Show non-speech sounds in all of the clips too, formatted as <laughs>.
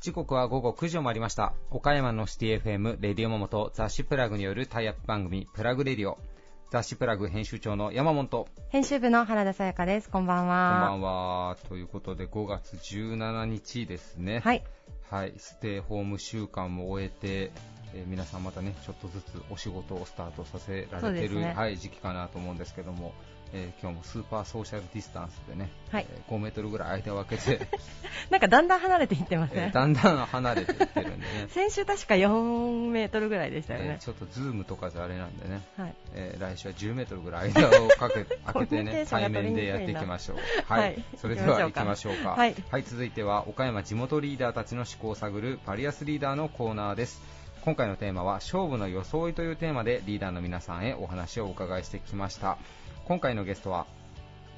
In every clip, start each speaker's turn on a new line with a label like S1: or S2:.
S1: 時刻は午後9時を回りました。岡山のシティ FM、レディオモモと雑誌プラグによるタイアップ番組、プラグレディオ。雑誌プラグ編集長の山本。こ
S2: 編集部の原田さやかです。こんばん
S1: んば
S2: は。
S1: んは。ということで、5月17日ですね。
S2: はい。
S1: はい。ステイホーム週間も終えて、えー皆さんまたね、ちょっとずつお仕事をスタートさせられてる、
S2: ね
S1: はい、時期かなと思うんですけども、えー今日もスーパーソーシャルディスタンスでね、
S2: はい
S1: えー5メートルぐらい間を空けて、<laughs>
S2: なんかだんだん離れていってません、<laughs>
S1: えーだんだん離れていってるんでね。<laughs>
S2: 先週確か4メートルぐらいでしたよね
S1: えー。ちょっとズームとかじゃあれなんでね、
S2: はい。
S1: えー来週は10メートルぐらい間をかけ開けてね、対面でやっていきましょう。は
S2: はいい。
S1: それでは行きましょうか。
S2: はい
S1: 続いては岡山地元リーダーたちの思考を探るバリアスリーダーのコーナーです。今回のテーマは勝負の装いというテーマでリーダーの皆さんへお話をお伺いしてきました。今回のゲストは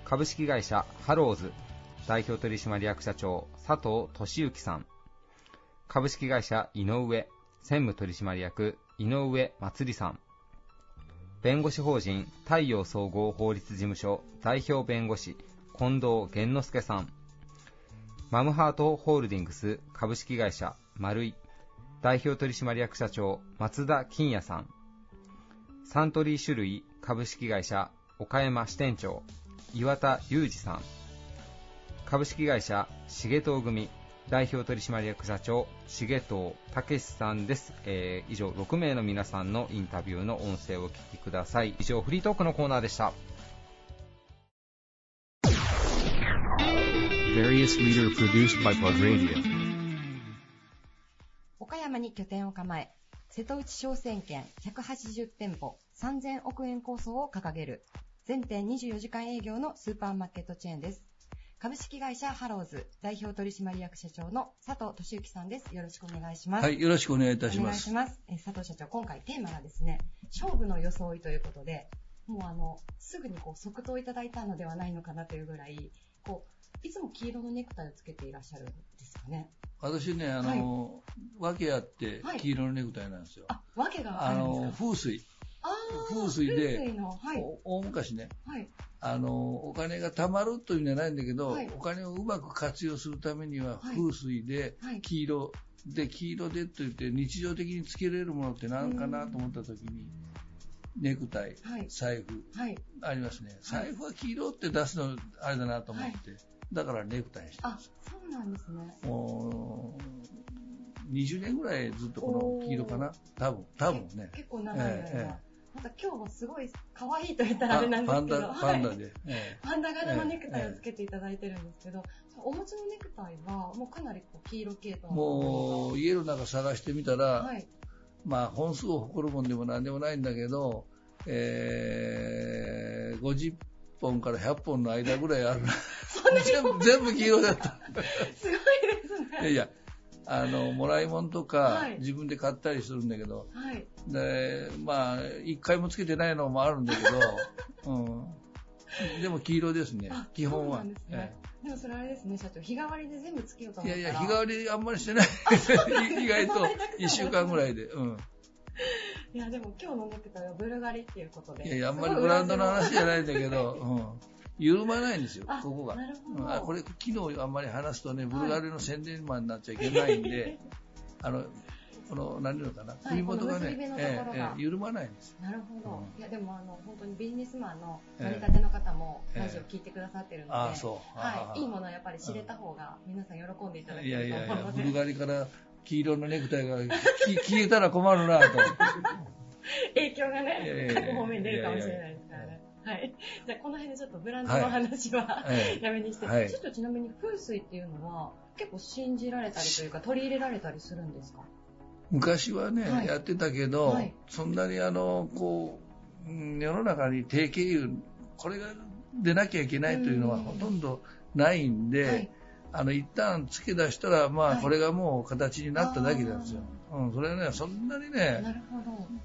S1: 株式会社ハローズ代表取締役社長佐藤俊之さん。株式会社井上専務取締役井上祭さん。弁護士法人太陽総合法律事務所代表弁護士近藤玄之介さんマムハートホールディングス株式会社丸井代表取締役社長松田金也さん。サントリー種類株式会社岡山支店長岩田裕二さん。株式会社重藤組代表取締役社長重藤武さんです、えー以上6名の皆さんのインタビューの音声をお聞きください。以上フリートークのコーナーでした。
S3: 岡山に拠点を構え、瀬戸内商船圏180店舗3000億円構想を掲げる、全店24時間営業のスーパーマーケットチェーンです。株式会社ハローズ代表取締役社長の佐藤俊之さんです。よろしくお願いします。
S4: はい、よろしくお願いいたし
S3: お
S4: ます。
S3: 願いします。え佐藤社長、今回テーマがですね、勝負の装いということで、もうあの、すぐにこう即答いただいたのではないのかなというぐらい、こう、いつも黄色のネクタイをつけていらっしゃるんですかね。
S4: 私ね、あの、訳あって
S3: はい
S4: 黄色のネクタイなんですよ。
S3: あ、わけがあ
S4: あ
S3: るんですか
S4: の、風水。風水で大昔ね、
S3: はい。
S4: あの、お金が貯まるというんじゃないんだけど、
S3: はい
S4: お金をうまく活用するためには、
S3: はい
S4: 風水で
S3: はい、
S4: 黄色、で、黄色でと言って、日常的につけれるものって何かなと思った時に、ネクタイ、
S3: はい
S4: 財布、
S3: はい。
S4: ありますね。財布は黄色って出すの、あれだなと思って、だからネクタイにして
S3: あ、そうなんですね。
S4: もう、20年ぐらいずっとこの黄色かな多分、多分ね。
S3: 結構長い間。
S4: ええ
S3: また今日はすごい可愛いと言ったらあれなんですけど、
S4: パンダ、パンダ
S3: はい
S4: で。え
S3: パンダ柄のネクタイをつけていただいてるんですけど、お持ちのネクタイはもうかなりこう黄色系統
S4: えもう、家の中探してみたら、
S3: はい。
S4: まあ、本数を誇るもんでもなんでもないんだけど、えー、50本から100本の間ぐらいあるな。全部、全部黄色だった。
S3: すごいですね。
S4: いやいや、あの、もらい物とか、
S3: はい
S4: 自分で買ったりするんだけど、
S3: はい。
S4: で、まあ、一回もつけてないのもあるんだけど、<laughs> うん。でも黄色ですね
S3: あ、
S4: 基本は。
S3: そうなんですね。でもそれあれですね、社長。日替わりで全部つけようと思った
S4: いやいや、日替わりあんまりしてない。意外と1週間ぐらいで。うん。
S3: いや、でも今日のネクタイはブルガリっていうことで。
S4: いやいや、あんまりブランドの話じゃないんだけど、うん。緩まないんですよ
S3: あ、
S4: ここが。
S3: なるほど
S4: うんあこれ、昨日あんまり話すとね、ブルガリの宣伝マンになっちゃいけないんで、あの、この、何ていうのかな、首元がね緩まないんです。
S3: なるほど。
S4: うん
S3: いや、でもあの、本当にビジネスマンの
S4: ええ
S3: 成り立ての方も
S4: ええ
S3: ラジオ聞いてくださってるので、はい。いいものはやっぱり知れた方が皆さん喜んでいただけ
S4: いやい
S3: ると
S4: やいや、
S3: 思うので。
S4: ブルガリから黄色のネクタイがき消えたら困るなと。
S3: 影響がね、各方面に出るかもしれないですからね。はい。じゃあ、この辺でちょっとブランドの話は、
S4: ええ
S3: やめにして、
S4: はい。
S3: ちょっとちなみに風水っていうのは、結構信じられたりというか、取り入れられたりするんですか？
S4: 昔はね、
S3: はい。
S4: やってたけど、
S3: はい。
S4: そんなにあの、こう、うん世の中に定型油、これが出なきゃいけないというのは
S3: うん
S4: ほとんどないんで、
S3: はい
S4: あの、一旦付け出したら、まあ、
S3: はい
S4: これがもう形になっただけなんですよ。うん、それはね、そんなに
S3: な
S4: ね。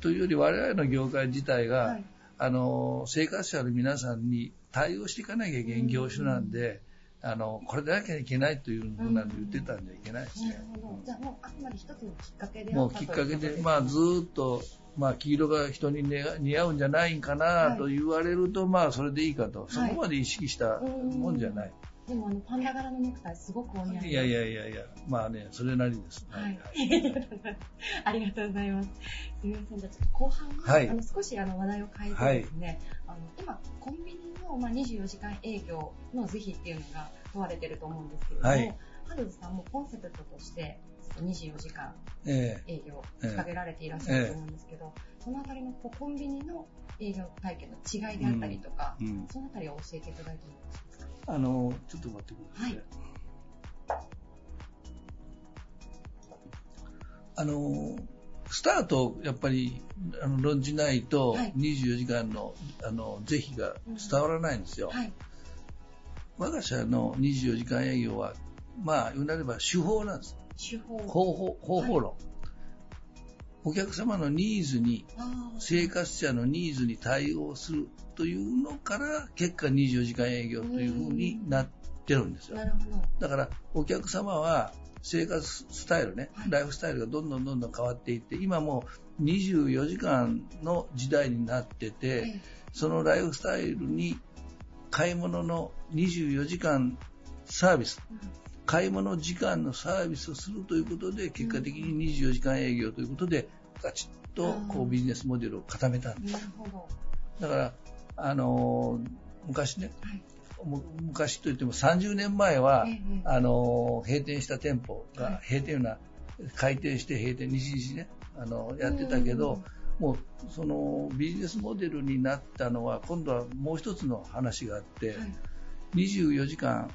S4: というより我々の業界自体が、
S3: はい。
S4: あの、生活者の皆さんに対応していかなきゃいけない業種なんで、あの、これでなきゃいけないというふうなの言ってたんじゃいけないですね。
S3: じゃあもうあくまつのきっかけであ
S4: もうきっかけで、まあずーっと、まあ黄色が人に似似合うんじゃないんかなと言われると、まあそれでいいかと。そこまで意識したもんじゃない。
S3: でもあのパンダ柄のネクタイすごくお似合いで
S4: いやいやいやいや、まあね、それなりです。
S3: はい。<laughs> ありがとうございます。すみません。じゃあちょっと後半は、
S4: はい
S3: あの少しあの話題を変えてですね、あの今コンビニのまあ24時間営業の是非っていうのが問われてると思うんですけれども、
S4: はい
S3: ハルズさんもコンセプトとして24時間
S4: ええ
S3: 営業を掲げられていらっしゃると思うんですけど、そのあたりのこうコンビニの営業体験の違いであったりとか、
S4: うんうん
S3: そのあたりを教えていただいてすか？
S4: あの、ちょっと待ってください。
S3: はい
S4: あの、スタートをやっぱりあの論じないと、
S3: はい
S4: 24時間のあの是非が伝わらないんですよ。
S3: はい。
S4: 我が社の24時間営業は、まあ、言うなれば手法なんです。
S3: 手法。
S4: 方法、方法論。お客様のニーズに、生活者のニーズに対応するというのから、結果24時間営業というふうになってるんですよ。だから、お客様は生活スタイルね、
S3: はい。
S4: ライフスタイルがどんどんどんどん変わっていって、今もう24時間の時代になってて、
S3: ええ。
S4: そのライフスタイルに買い物の24時間サービス、買い物時間のサービスをするということで、結果的に24時間営業ということで、ガチッとこ
S3: う
S4: うんビジネスモデルを固めたんです。だから、あのー昔ね、
S3: はい。
S4: む昔といっても30年前は、
S3: ええ
S4: あのー閉店した店舗
S3: はい
S4: が、閉店な、開店して閉店、西日ね、あのやってたけど、もうそのビジネスモデルになったのは、今度はもう一つの話があって、
S3: はい。
S4: 24時間、ぶ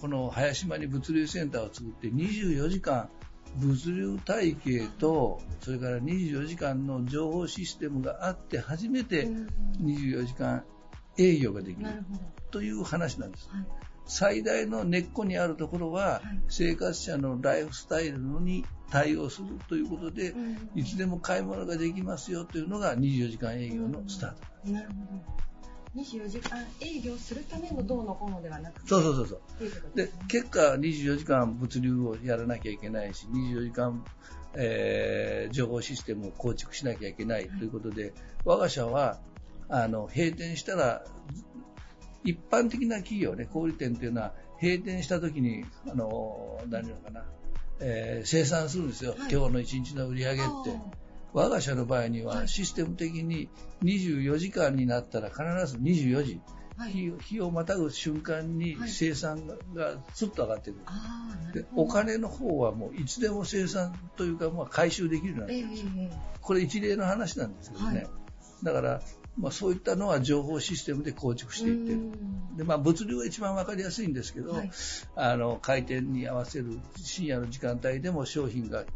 S4: この林島に物流センターを作って、24時間、物流体系と、それから24時間の情報システムがあって、初めて
S3: うん
S4: 24時間営業ができる。という話なんです。
S3: はい。
S4: 最大の根っこにあるところは、
S3: はい
S4: 生活者のライフスタイルに対応するということで、
S3: うん
S4: いつでも買い物ができますよというのが24時間営業のスタート。
S3: なるほど。24時間営業するためのどうのこうのではなくて、
S4: そうそうそうそう。で
S3: ね。
S4: 結果、24時間物流をやらなきゃいけないし、24時間、えー情報システムを構築しなきゃいけないということで、我が社はあの閉店したら、一般的な企業ね、小売店っていうのは、閉店した時に、あの何なのかな、えー生産するんですよ、
S3: はい
S4: 今日の一日の売り上げって。我が社の場合に
S3: は
S4: はい。システム的に24時間になったら必ず24時、
S3: はい。
S4: 日日をまたぐ瞬間に
S3: はい。
S4: 生産がスッと上がってくる。で。お金の方はもういつでも生産というか、まあ、回収できるようにな
S3: ええ
S4: ってるんですよ
S3: ええ。
S4: これ一例の話なんですけどね、
S3: はい。
S4: だから、まあ、そういったのは情報システムで構築していってる。で、まあ、物流は一番分かりやすいんですけど、
S3: はい。
S4: あの開店に合わせる深夜の時間帯でも商品が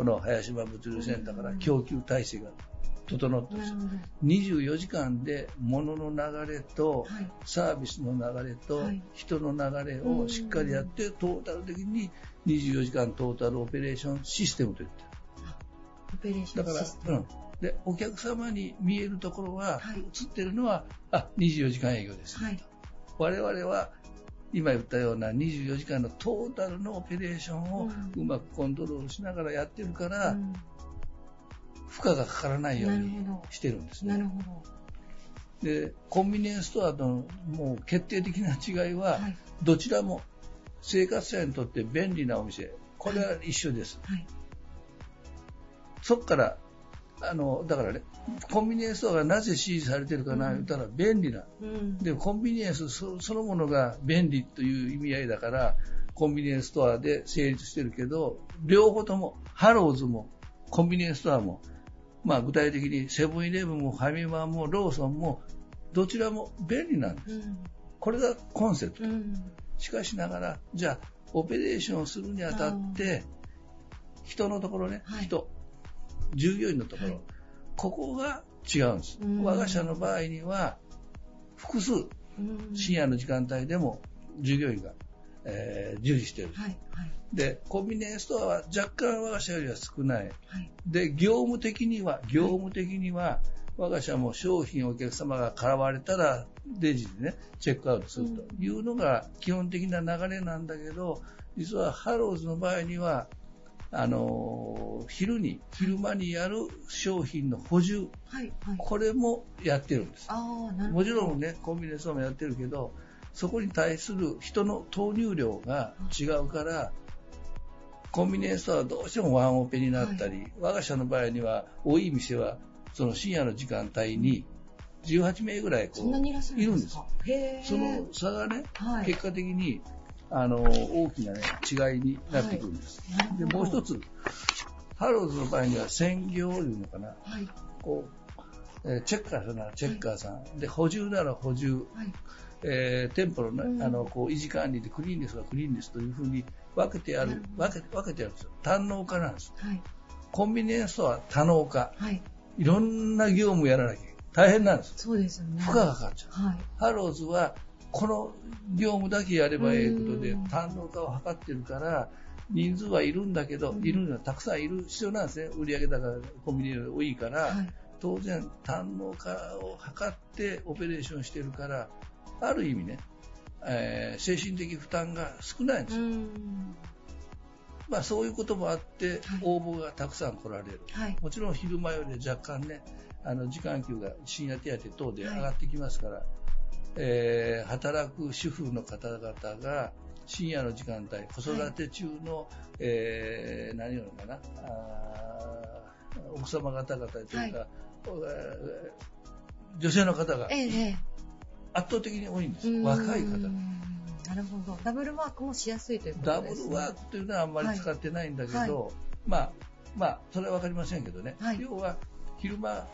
S4: この林間物流センターから供給体制が整ってます
S3: なるほど。
S4: 24時間で物の流れと
S3: はい。
S4: サービスの流れと
S3: はい
S4: 人の流れをしっかりやって、トータル的に24時間トータルオペレーションシステムといって
S3: オペレーシ
S4: だから
S3: ョンシス、テム。
S4: うん、でお客様に見えるところは、
S3: はい
S4: 映ってるのはあ24時間営業です、
S3: はい。
S4: 我々は今言ったような24時間のトータルのオペレーションを
S3: う
S4: まくコントロールしながらやってるから、
S3: うん
S4: 負荷がかからないようにしてるんですね。
S3: なるほど。
S4: でコンビニエンスストアともう決定的な違いは、
S3: はい。
S4: どちらも生活者にとって便利なお店、これは一緒です。
S3: はい。
S4: そこから、あの、だからね、コンビニエンスストアがなぜ支持されてるかな、
S3: うん
S4: 言ったら便利な。
S3: うん。
S4: で、コンビニエンスそそのものが便利という意味合いだから、コンビニエンスストアで成立してるけど、両方とも、ハローズも、コンビニエンスストアも、まあ具体的にセブンイレブンもファミマもローソンも、どちらも便利なんです。
S3: うん。
S4: これがコンセプト。
S3: うん。
S4: しかしながら、じゃあ、オペレーションをするにあたって、人のところね、
S3: はい
S4: 人、従業員のところ、
S3: はい
S4: ここが違うんです。
S3: うん
S4: 我が社の場合には、複数、
S3: うん
S4: 深夜の時間帯でも従業員が、えー従事している。
S3: はい。はい。
S4: で、コンビニエンスストアは若干我が社よりは少ない。
S3: はい。
S4: で、業務的には、業務的には、我が社も商品をお客様が買われたら、レジでね、チェックアウトするというのが基本的な流れなんだけど、実はハローズの場合には、あの昼に、昼間にやる商品の補充、
S3: はい、はい。
S4: これもやってるんです。
S3: ああ、なるほど。
S4: もちろんね、コンビニエンスストアもやってるけど、そこに対する人の投入量が違うから、コンビニエンスストアはどうしてもワンオペになったり、我が社の場合には、多い店は、その深夜の時間帯に18名ぐらいこういるんです。その差がね、
S3: はい
S4: 結果的にあの大きな、ね、違いになってくるんです。
S3: なるほど
S4: でもう一つ、ハローズの場合には専業いうのかな、
S3: はい。
S4: こうえーチェッカーさんならチェッカーさん、で補充なら補充、
S3: はい。
S4: えー店舗の,、ね
S3: うん
S4: あのこう維持管理でクリーンですがクリーンですというふうに分けてやる分け分けてやるんですよ。単能化なんです。
S3: はい。
S4: コンビニエンスストアは多能化。
S3: はい。
S4: いろんな業務やらなきゃ。大変なんです。
S3: そうですよね。
S4: 負荷がかかっちゃう。
S3: はい。
S4: ハローズはこの業務だけやればいいことで
S3: うん。
S4: 単能化を図ってるから人数はいるんだけど、
S3: うん。
S4: いるのはたくさんいる必要なんですね。売上高コンビニより多いから、
S3: はい。
S4: 当然単能化を図ってオペレーションしてるからある意味ね、えー精神的負担が少ないんですよ、
S3: ん。
S4: まあ、そういうこともあって
S3: はい。
S4: 応募がたくさん来られる、
S3: はい。
S4: もちろん昼間より若干ね、あの時間給が深夜手当等で
S3: はい。
S4: 上がってきますから、えー働く主婦の方々が深夜の時間帯、子育て中の、えー何言うのかな、あー奥様方々というか、
S3: はい
S4: えー女性の方が
S3: ええ、え
S4: 圧倒的に多いんです
S3: え。。
S4: 若い方
S3: う。んなるほど。ダブルワークもしやすいというこ
S4: ダブ
S3: とですね。
S4: ルワークというのはあんまり使ってないんだけど、
S3: はい
S4: まあ、まあ、それはわかりませんけどね、
S3: はい
S4: 要は昼間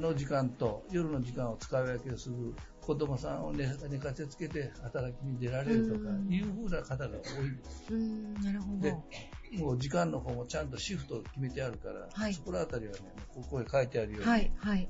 S4: の時間と夜の時間を使い分けをする子供さんを寝寝かせつけて働きに出られるとか
S3: うん
S4: いうふうな方が多いんです。
S3: うん、なるほ
S4: で
S3: ど。
S4: もう時間の方もちゃんとシフトを決めてあるから、
S3: はい
S4: そこらあたりはね、ここへ書いてあるように、
S3: はい、はい。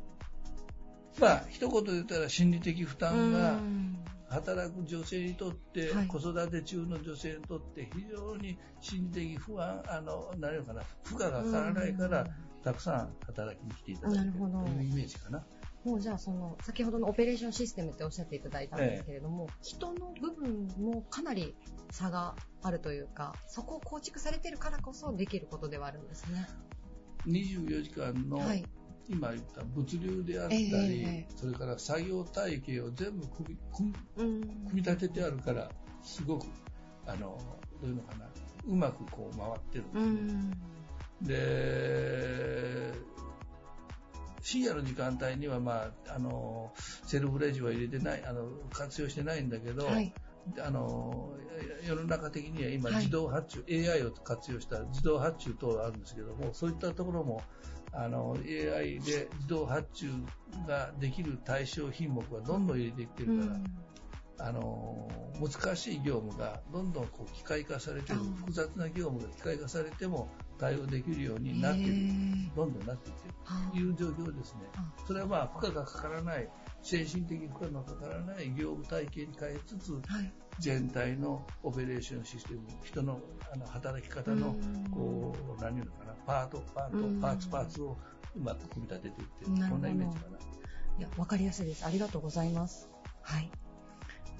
S4: まあ、一言で言ったら心理的負担が
S3: うん
S4: 働く女性にとって、
S3: はい
S4: 子育て中の女性にとって非常に心理的不安、あの、何のかな、負荷がかからないから、たくさん働きに来ていただいているというイメージかな。
S3: もうじゃあその先ほどのオペレーションシステムっておっしゃっていただいたんですけれども、人の部分もかなり差があるというかそこを構築されているからこそできることではあるんですね。
S4: 24時間の、
S3: はい。
S4: 今言った物流であったり、
S3: ええ
S4: それから作業体系を全部組み立ててあるから、すごく、あの、どういうのかな、うまくこう回ってるんですね。
S3: うん。
S4: で、深夜の時間帯には、まあ、あのセルフレジは入れてないあの活用してないんだけど、
S3: はい。
S4: あの世の中的には今、
S3: はい
S4: 自動発注、AI を活用した自動発注等があるんですけども、そういったところもあの AI で自動発注ができる対象品目はどんどん入れていってるから、あの難しい業務がどんどんこう機械化されてる
S3: うん
S4: 複雑な業務が機械化されても対応できるようになっているどんどんなっていって
S3: は
S4: るという状況ですね
S3: あ
S4: それはまあ負荷がかからない精神的負荷のかからない業務体系に変えつつ
S3: はい。
S4: 全体のオペレーションシステム人のあの働き方の
S3: うん
S4: こう何言うのかなパートパート
S3: うん
S4: パーツパーツをうまく組み立てていってこんなイメージかな。
S3: いや、わかりやすいです。ありがとうございます。はい。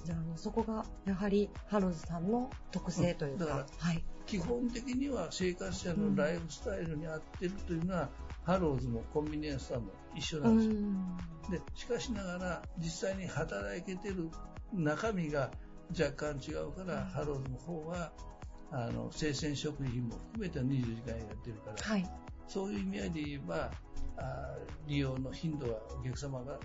S3: じゃあ、あの、そこが、やはり、ハローズさんの特性というか、
S4: うんだから
S3: はい。
S4: 基本的には生活者のライフスタイルに合ってるというのは、ハローズもコンビニエンスストアも一緒なんですよ。
S3: ん。
S4: でしかしながら実際に働けてる中身が若干違うから、ハローズの方はあの生鮮食品も含めて24時間やってるから、
S3: はい。
S4: そういう意味合いで言えばあ利用の頻度はお客様が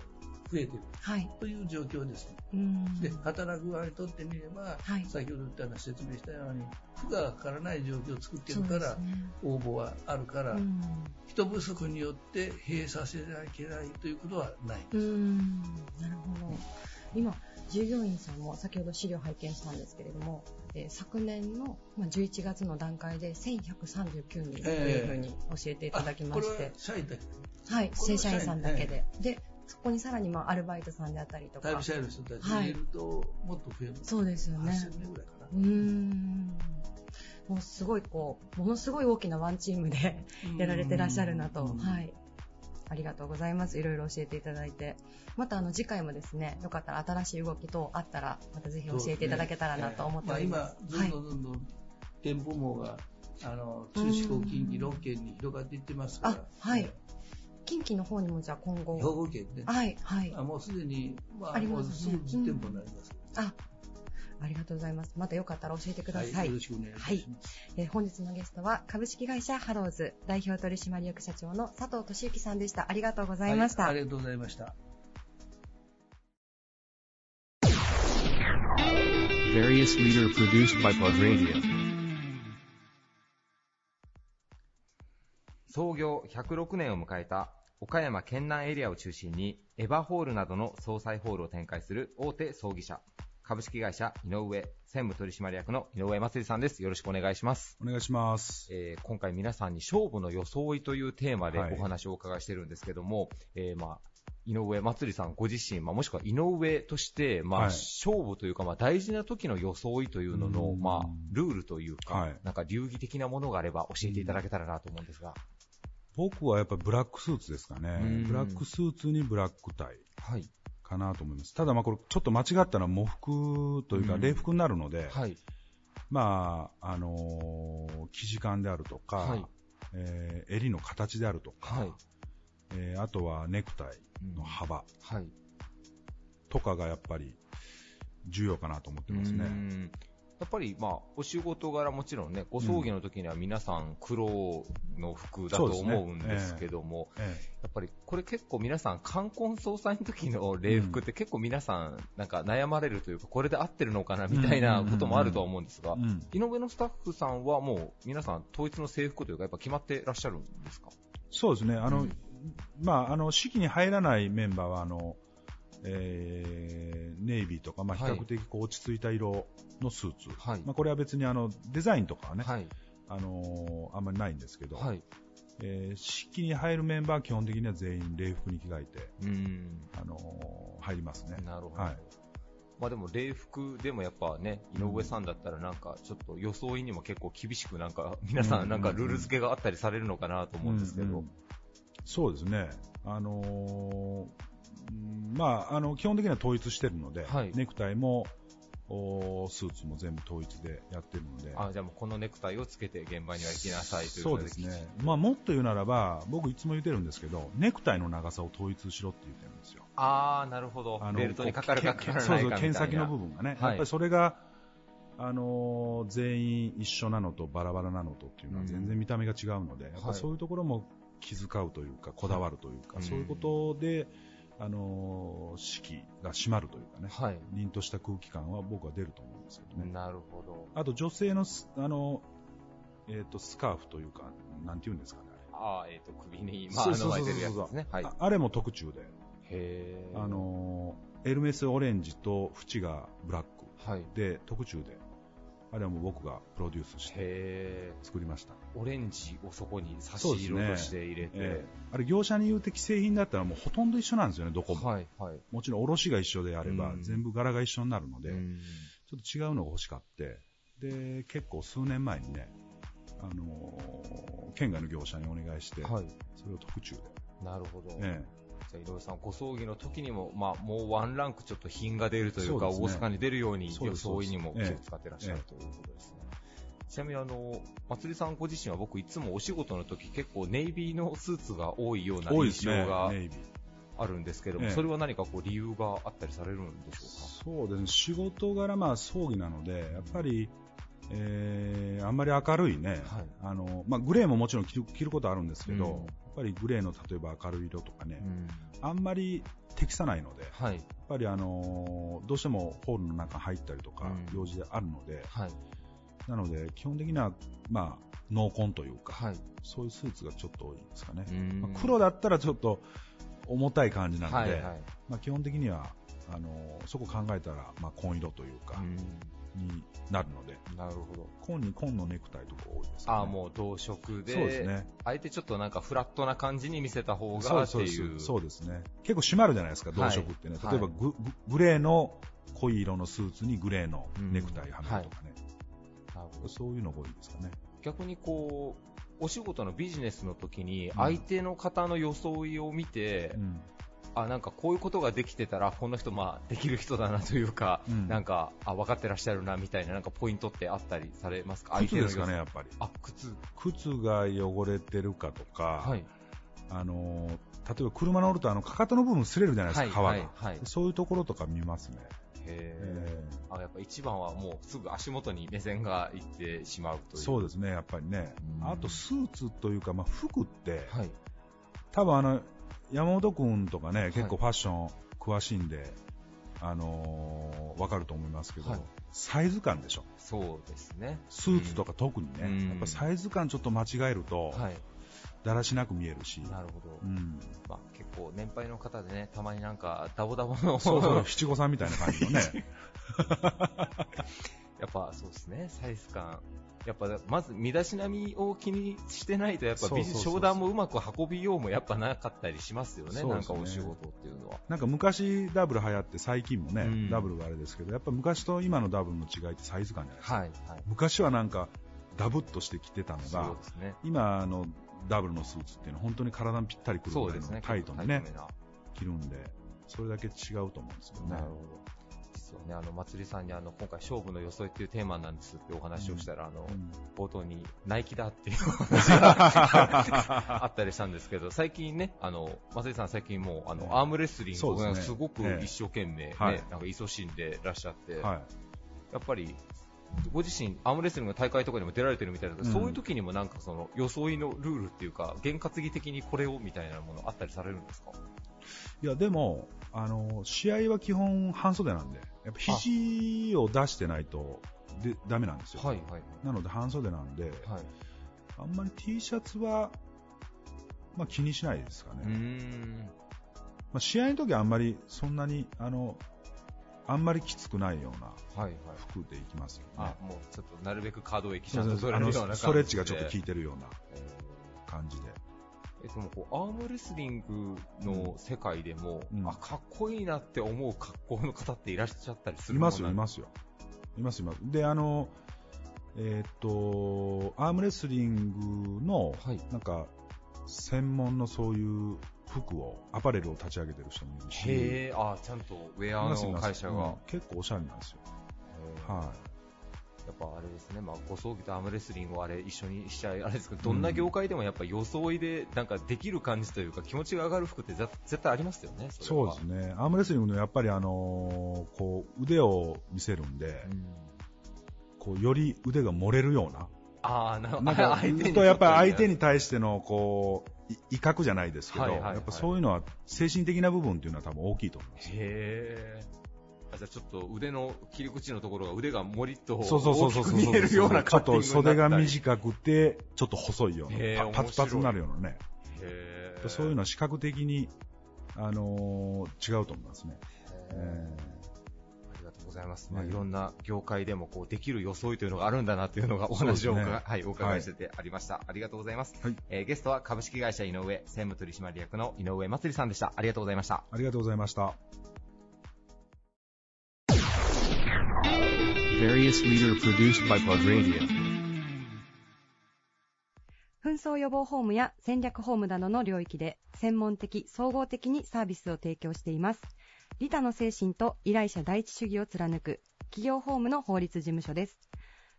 S4: 増えてる
S3: はい。
S4: という状況ですね。
S3: うん。
S4: で働く側にとってみれば、
S3: はい
S4: 先ほど言ったような説明したように負荷がかからない状況を作ってるから、
S3: ね
S4: 応募はあるから、
S3: うん。
S4: 人不足によって閉鎖せなきゃいけないということはない。
S3: うん。なるほど。今、従業員さんも先ほど資料拝見したんですけれども、えー昨年のまあ11月の段階で1139人というふうに教えていただきま
S4: あこれは
S3: して、
S4: 社員だけ
S3: はい、正社員さんだけで。で、そこにさらにまあアルバイトさんであったりとか
S4: タイム。社員の人たち
S3: はい
S4: 入れるともっと増える、
S3: そうですよね。
S4: 8000名ぐらいか
S3: うーん。もうすごいこう、ものすごい大きなワンチームで
S4: な <laughs>
S3: やられてらっしゃるなと、
S4: うん
S3: はい、ありがとうございます。いろいろ教えていただいて。またあの次回もですね、よかったら新しい動き等あったら、またぜひ教えていただけたらなと思っております。
S4: えーまあ、今、どんどんどんどん店舗網が、あの、中四国、近畿、6県に広がっていってますから。
S3: あはい近畿の方にもじゃあ今後。
S4: 兵庫県ね。
S3: はい、はい。
S4: あもうすでに、まあ、
S3: ありますね
S4: すぐ実店舗になります。
S3: あ、ありがとうございます。またよかったら教えてください。
S4: はい、よろしくお願いします。
S3: えー本日のゲストは株式会社ハローズ代表取締役社長の佐藤俊之さんでした。ありがとうございました。
S4: はいありがとうございました。
S5: Various leader produced by Plug Radio.
S1: 創業106年を迎えた岡山県南エリアを中心にエバホールなどの総裁ホールを展開する大手葬儀社株式会社井上専務取締役の井上祭さんです。よろしくお願いします、
S6: お願いします。
S1: えー今回皆さんに勝負の装いというテーマで
S6: はい。
S1: お話をお伺いしてるんですけども、えーまあ井上祭さんご自身、まあ、もしくは井上として、まあ、
S6: はい。
S1: 勝負というか、まあ、大事な時の装いというのの、
S6: うん。
S1: まあ、ルールというか、
S6: はい。
S1: なんか流儀的なものがあれば教えていただけたらなと思うんですが。
S6: 僕はやっぱりブラックスーツですかね
S1: うん。
S6: ブラックスーツにブラックタイ
S1: はい。
S6: かなと思います。ただまあこれちょっと間違ったら喪服というか
S1: うん
S6: 礼服になるので、
S1: はい。
S6: まあ、あのー生地感であるとか、
S1: はい
S6: えー襟の形であるとか、
S1: はい。
S6: えーあとはネクタイの幅
S1: はい。
S6: とかがやっぱり重要かなと思ってます
S1: う
S6: ね。
S1: んやっぱり、まあ、お仕事柄もちろんね、ご葬儀の時には皆さん黒の服だと思うんですけども、
S6: え
S1: やっぱりこれ結構皆さん、冠婚葬祭の時の礼服って結構皆さん、なんか悩まれるというか、これで合ってるのかなみたいなこともあるとは思うんですが井上のスタッフさんはもう皆さん統一の制服というか、やっぱ決まってらっしゃるんですか？
S6: そうですね。あの、
S1: うん。
S6: まあ、あの、式に入らないメンバーは、あの、えーネイビーとか、まあ、比
S1: はい
S6: 較的こう落ち着いた色のスーツ。
S1: はい
S6: まあ、これは別にあの、デザインとかはね、
S1: はい。
S6: あのーあんまりないんですけど、
S1: はい。
S6: えー式に入るメンバーは基本的には全員礼服に着替えて、
S1: うん。
S6: あのー入りますね。
S1: なるほど。
S6: はい
S1: まあでも礼服でもやっぱね、井上さんだったらなんかちょっと装いにも結構厳しくなんか皆さんなんかルール付けがあったりされるのかなと思うんですけど
S6: うんうん。そうですね。あのーうんまあ、あの、基本的には統一してるので、
S1: はい
S6: ネクタイも、おスーツも全部統一でやってるので、
S1: あ、じゃあもうこのネクタイをつけて現場には行きなさいという
S6: そうですね。まあ、もっと言うならば、僕いつも言ってるんですけど、ネクタイの長さを統一しろって言ってるんですよ。
S1: あー、なるほど。ベルトにかかるかか
S6: そうそう。剣先の部分がね。
S1: はい
S6: やっぱりそれが、あのー全員一緒なのとバラバラなのとっていうのは全然見た目が違うので、やっぱりそういうところも気遣うというか、こだわるというか、
S1: はい
S6: そういうことで、あのー式が締まるというかね、
S1: はい。
S6: 凛とした空気感は僕は出ると思うんですけどね。
S1: なるほど。
S6: あと女性のス、あの、えっ、と、スカーフというか、なんて言うんですかね。
S1: あー、えっ、と、首に、まあ、
S6: そうそう
S1: 巻いてるやつですね。はい。
S6: ああれも特注で、
S1: へー。
S6: あ、のーエルメスオレンジと縁がブラック
S1: はい。
S6: で特注で、あれはもう僕がプロデュースして
S1: へ
S6: 作りました。
S1: ー。オレンジをそこに差し色として入れて。
S6: ええあれ業者に言うて既製品だったらもうほとんど一緒なんですよね、どこも。
S1: はい、はい。
S6: もちろん卸が一緒であれば
S1: うん
S6: 全部柄が一緒になるので、
S1: うん
S6: ちょっと違うのが欲しかって、で、結構数年前にね、あのー県外の業者にお願いして、
S1: はい。
S6: それを特注で。
S1: なるほど。
S6: え
S1: じゃあ井上さん、ご葬儀の時にも、まあ、もうワンランクちょっと品が出るというか、
S6: そうね。
S1: 大阪に出るように、装いにも気を使ってらっしゃるということですね。ちなみに、あの、松りさんご自身は僕いつもお仕事の時結構ネイビーのスーツが多いような印象が。あるんですけども、
S6: ええ。
S1: それは何かこう理由があったりされるんでしょ
S6: そうですね、仕事柄、まあ、葬儀なので、やっぱり、えーあんまり明るいね、
S1: はい
S6: あのまあ、グレーももちろん着る着ることあるんですけど、
S1: うん
S6: やっぱりグレーの例えば明るい色とかね
S1: うか。、
S6: あんまり適さないので、やっ
S1: はい。
S6: ぱり、あのどうしてもホールの中入ったりとか
S1: うん、
S6: 用事であるので、
S1: はい。
S6: なので、基本的には、まあ、濃紺というか、
S1: はい。
S6: そういうスーツがちょっと多いですかね。
S1: うん
S6: まあ黒だったらちょっと重たい感じなので、
S1: はい、はい。
S6: まあ、基本的にはあのそこ考えたら、まあ、紺色というか、
S1: う
S6: になるので、
S1: んなるほど。
S6: 紺に紺のネクタイとか多いですかね、
S1: ああ、もう同色で、
S6: そうですね。
S1: あえてちょっとなんかフラットな感じに見せた方がっていう。
S6: そうですね。結構締まるじゃないですか、同色ってね。
S1: はい
S6: 例えばグ、ググレーの濃い色のスーツにグレーのネクタイはめるとかね。
S1: なるほど
S6: そういうのが多いですかね。
S1: 逆にこう、お仕事のビジネスの時に、相手の方の装いを見て、
S6: うん
S1: あ、なんかこういうことができてたら、この人、まあ、できる人だなというか、
S6: うん
S1: なんか、あ、分かってらっしゃるな、みたいな、なんかポイントってあったりされますか？
S6: 靴ですかね、やっぱり。
S1: あ、靴。
S6: 靴が汚れてるかとか、
S1: はい。
S6: あのー例えば車乗るとあのかかとの部分擦れるじゃないですか、
S1: はい
S6: 皮が、
S1: はいはい
S6: そういうところとか見ますね。
S1: へ
S6: え
S1: ーあ、やっぱ一番はもうすぐ足元に目線がいってしまうという。
S6: そうですね、やっぱりね。
S1: うん
S6: あとスーツというか、まあ、服って、
S1: はい。
S6: 多分あの山本君とかね、結構ファッション詳しいんで、あのーわかると思いますけど、
S1: はい。
S6: サイズ感でしょ、
S1: そうですね。
S6: スーツとか特にね、
S1: うん。
S6: やっぱサイズ感ちょっと間違えると、
S1: はい。
S6: だらしなく見えるし、
S1: なるほど。
S6: うん、
S1: まあ、結構年配の方でね、たまになんかダボダボの、
S6: そうそう、七五三みたいな感じのね、<laughs>
S1: やっぱそうですね、サイズ感。やっぱまず身だしなみを気にしてないと、やっぱビジ商談もうまく運びようもやっぱなかったりしますよね、
S6: ね
S1: なんかお仕事っていうのは。
S6: なんか昔ダブル流行って最近もね、
S1: うん
S6: ダブルがあれですけど、やっぱ昔と今のダブルの違いってサイズ感じゃないですか。
S1: はい、はい。
S6: 昔はなんかダブっとして着てたのが
S1: ね。
S6: 今のダブルのスーツっていうのは本当に体にぴったりくるぐらいの。タイトにね
S1: 結構タイトめな
S6: 着るんで、それだけ違うと思うんですけどね。
S1: なるほど。実はね、あの、まつりさんにあの、今回勝負の装いっていうテーマなんですってお話をしたら、あの、
S6: うん
S1: 冒頭にナイキだっていうお話が <laughs> あったりしたんですけど、最近ね、あの、まつりさん最近もう、あの、
S6: ええ
S1: アームレスリングが
S6: すね。
S1: すごく
S6: ええ。
S1: 一生懸命ね、
S6: はい。
S1: なんか勤しんでらっしゃって、
S6: はい。
S1: やっぱり、ご自身、アームレスリングの大会とかにも出られてるみたいだけど、
S6: うん。
S1: そういう時にもなんかその、装いのルールっていうか、験担ぎ的にこれをみたいなものあったりされるんですか？
S6: いや、でも、あの、試合は基本半袖なんで、やっぱ肘を出してないとでダメなんですよ。
S1: はいはい
S6: なので半袖なんで、
S1: はい。
S6: あんまり T シャツは、まあ気にしないですかね。
S1: うーん。
S6: まあ、試合の時はあんまりそんなに、あの、あんまりきつくないような
S1: はいはい。
S6: 服でいきますよね。
S1: あ、もうちょっとなるべくカード液ちゃんと取れるような感じで。
S6: ストレッチがちょっと効
S1: い
S6: いてるような感じで。
S1: えでもこう、アームレスリングの世界でも、
S6: うん
S1: あ、かっこいいなって思う格好の方っていらっしゃったりす
S6: いますよ、いますよ。います、います。で、あの、えーっと、アームレスリングの、
S1: はい
S6: なんか、専門のそういう服を、アパレルを立ち上げてる人もいるし、
S1: へえ、あ、ちゃんとウェアの会社が。
S6: うん結構おしゃれなんですよ。は
S1: やっぱあれですね、まあ、ご葬儀とアームレスリングをあれ一緒にしちゃい、あれですけど、どんな業界でもやっぱ装いでなんかできる感じというか気持ちが上がる服って絶絶対ありますよね、
S6: い。
S1: それ
S6: そう
S1: は
S6: ですね。アームレスリングのやっぱりあのーこう、腕を見せるんで、
S1: うん
S6: こう、より腕が漏れるような、
S1: ああ、な。
S6: なんか、
S1: 相手に
S6: とやっぱり相手
S1: に。
S6: に対しての、こう、い威嚇じゃないですけど、
S1: はいはいはい
S6: やっぱそういうのは、精神的な部分っていうのは多分大きいと思います。
S1: へえ。あじゃあちょっと腕の切り口のところが腕がもりっと大きく見えるような
S6: ちょっと袖が
S1: い。
S6: 短くて、ちょっと細いような、パパツパツになるようなね。そういうのは視覚的に、あのー違うと思いますね。
S1: ありがとうございます。まあ、
S6: ね
S1: いろんな業界でもこうできる装いというのがあるんだなというのがお話を
S6: ね
S1: はい、お伺いしててありました、ありがとうございます。
S6: はい
S1: えーゲストは株式会社井上専務取締役の井上まつりさんでした。ありがとうございました。
S6: ありがとうございました。
S5: Various leader produced by Plug Radio.
S3: 紛争予防ホームや戦略ホームなどの領域で専門的、総合的にサービスを提供しています。利他の精神と依頼者第一主義を貫く企業法務の法律事務所です。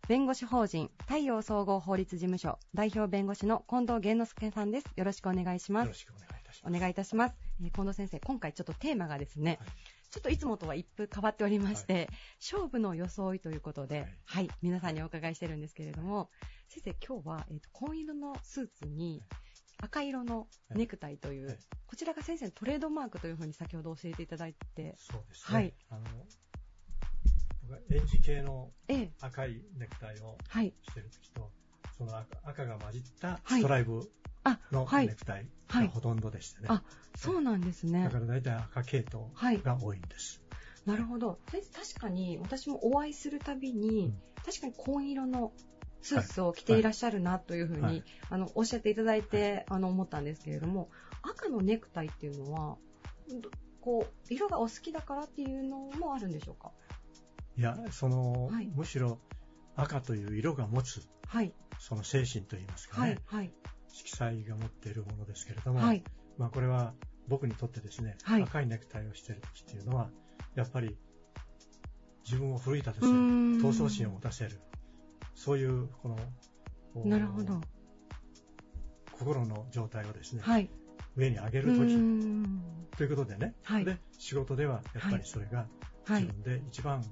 S3: 弁護士法人太陽総合法律事務所代表弁護士の近藤源之助さんです。よろしくお願いします。
S7: よろしくお願いいたします。
S3: お願いいたします。えー近藤先生、今回ちょっとテーマがですね、
S7: はい
S3: ちょっといつもとは一風変わっておりまして、勝負の装いということで、は
S7: はい。い、
S3: 皆さんにお伺いしてるんですけれども、先生、今日は、えーと紺色のスーツに赤色のネクタイという、
S7: はい。
S3: こちらが先生のトレードマークというふうに先ほど教えていただいて、
S7: そうですね。
S3: はい。
S7: あの、僕はエッジ系の
S3: ええ、
S7: 赤いネクタイを
S3: はい、
S7: してるときと、その赤赤が混じった
S3: はい
S7: ストライブ
S3: あ、
S7: の
S3: はい
S7: ネクタイ
S3: はい
S7: がほとんどでしてね。
S3: あ、そうなんですね
S7: だ。から大体赤系統
S3: はい
S7: が多いんです。
S3: なるほど。確かに私もお会いするたびに、
S7: うん
S3: 確かに紺色のスーツを着ていらっしゃるなというふうに、
S7: はい
S3: あのおっしゃっていただいて、あの思ったんですけれども、赤のネクタイっていうのは、どこう色がお好きだからっていうのもあるんでしょうか？
S7: いや、その、
S3: はい
S7: むしろ赤という色が持つ
S3: はい、
S7: その精神といいますかね、
S3: はい。はい。
S7: 色彩が持っているものですけれども、
S3: はい。
S7: まあこれは僕にとってですね、
S3: はい
S7: 赤いネクタイをしている時っていうのは、やっぱり自分を奮い立たせる、闘争心を持たせる、そういうこの、お
S3: なるほど。
S7: 心の状態をですね、
S3: はい。
S7: 上に上げ
S3: う
S7: る時ということでね、
S3: はい
S7: で仕事ではやっぱりそれが
S3: はい。
S7: 自分で一番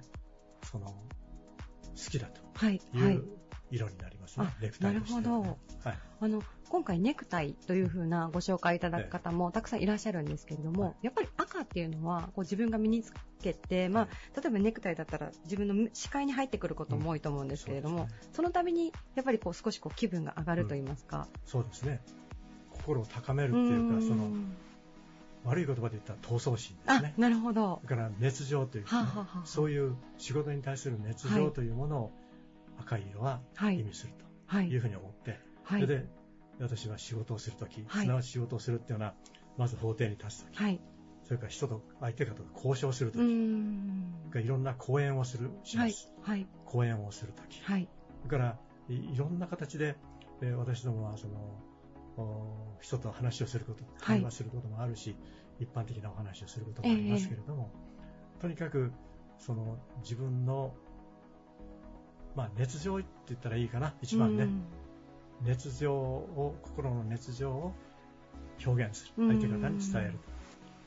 S7: その好きだと
S3: いう
S7: 色になりますね、
S3: あ
S7: ネクタイ
S3: なるほど。
S7: はい。
S3: あの、今回ネクタイという風なご紹介いただく方もたくさんいらっしゃるんですけれども、
S7: はい。
S3: やっぱり赤っていうのはこう自分が身につけて、まあ、例えばネクタイだったら自分の視界に入ってくることも多いと思うんですけれども、
S7: うんそね。
S3: その度にやっぱりこう少しこう気分が上がると言いますか。
S7: そうですね。心を高めるっていうか
S3: ーん。
S7: その悪い言葉で言ったら闘争心です
S3: あ
S7: ね、
S3: なるほど。
S7: だから熱情というか、ね
S3: はあはあはあ。
S7: そういう仕事に対する熱
S3: はい
S7: 情というものを赤い色は
S3: はい
S7: 意味する
S3: はい。
S7: というふうに思って、
S3: はい。
S7: それで私は仕事をするとき、
S3: はい
S7: すなわち仕事をするっていうのはまず法廷に立つとき、
S3: はい。
S7: それから人と相手方と交渉するとき、いろんな講演をするし
S3: はい
S7: ます、。
S3: はい。
S7: 講演をするとき、
S3: はい。
S7: それからいいろんな形で、えー私どもはそのお人と話をすること、
S3: はい
S7: 会話することもあるし、一般的なお話をすることもありますけれども、とにかくその自分の、まあ、熱情って言ったらいいかな、一番ね、
S3: うん
S7: 熱情を、心の熱情を表現する、
S3: うん
S7: 相手方に伝える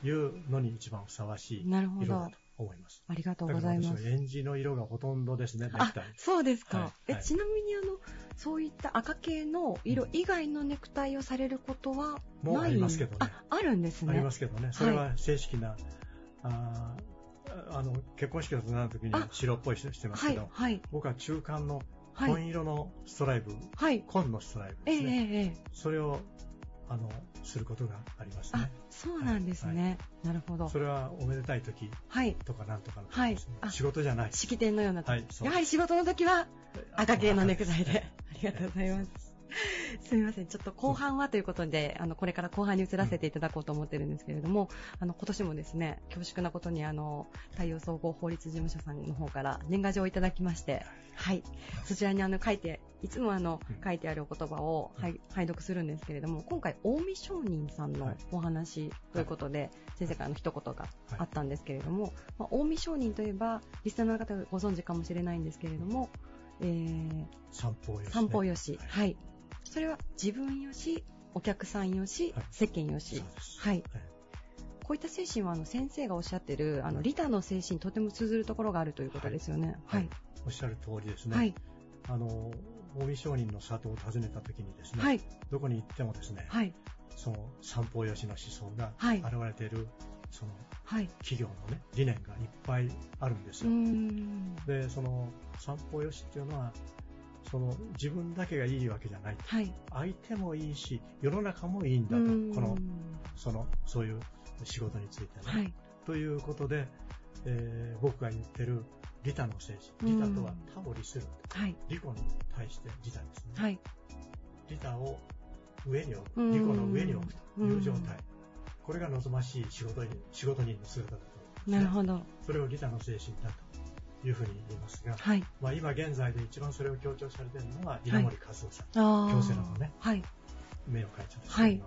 S7: というのに一番ふさわしい色だと。思います。
S3: ありがとうございます。
S7: 私はエンジの色がほとんどですね、ネク
S3: あ
S7: タイ。、
S3: そうですか。
S7: はい
S3: え
S7: はい
S3: ちなみにあのそういった赤系の色以外のネクタイをされることはない
S7: もうありますけどね
S3: あ、あるんですね。
S7: ありますけどね、それは正式な、あーあの結婚式のなる時には
S3: あ
S7: 白っぽいしてしてます
S3: はい
S7: けど、
S3: はい
S7: 僕は中間の
S3: はい
S7: 紺色のストライブ、
S3: はい。
S7: 紺のストライブですね、
S3: えええ
S7: それをあのすることがあります
S3: あ
S7: ね。、
S3: そうなんですね。なるほど
S7: そ。れはおめでたい時
S3: はい。
S7: とかなんとかの時
S3: はい
S7: ですね、
S3: あ
S7: 仕事じゃない。
S3: 式典のような時、
S7: はい
S3: やはり仕事の時は赤系のネクタイで。
S7: はい
S3: ありがとうございます。<laughs> すみません。ちょっと後半はということで、あの、これから後半に移らせていただこうと思ってるんですけれども、あの、今年もですね、恐縮なことに、あの、太陽総合法律事務所さんの方から年賀状をいただきまして、はい。そちらにあの、書いて、いつもあの
S7: うん、
S3: 書いてあるお言葉を、はい、拝読するんですけれども、今回、近江商人さんの
S7: はい
S3: お話ということで、先生からの一言があったんですけれども、まあ、近江商人といえば、リスナーの方がご存知かもしれないんですけれども、えー、
S7: 散歩よし、ね。
S3: よし、
S7: はい
S3: はい。それは自分よし、お客さんよし、
S7: はい
S3: 世間よし。はい。こういった精神はあの先生がおっしゃってるあのリタの精神とても通ずるところがあるということですよね。
S7: は
S3: はいい。
S7: おっしゃる通りですね。
S3: はい。
S7: あの、近江商人の里を訪ねた時にですね、
S3: はい。
S7: どこに行ってもですね、
S3: はい。
S7: その散歩よしの思想が
S3: はい
S7: 現れている、その
S3: はい。
S7: 企業のね、理念がいっぱいあるんですよ。
S3: ん。
S7: で、その散歩よしっていうのは、その自分だけがいいわけじゃない。
S3: はい。
S7: 相手もいいし、世の中もいいんだと、この、その、そういう仕事についてね。
S3: はい。
S7: ということで、えー僕が言ってる利他の精神。利他とは他を利する。
S3: はい。
S7: 利己に対して利他ですね。
S3: はい。
S7: 利他を上に置く。
S3: うん
S7: 利己の上に置くという状
S3: うん
S7: 態。これが望ましい仕事に仕事人の姿だと思います、
S3: なるほど。
S7: それを利他の精神だというふうに言いますが、
S3: はい。
S7: まあ、今現在で一番それを強調されているのは稲森和夫さん、
S3: ああ。
S7: 京セラのね
S3: はい。
S7: 名誉会長ですけど、
S3: はい
S7: ね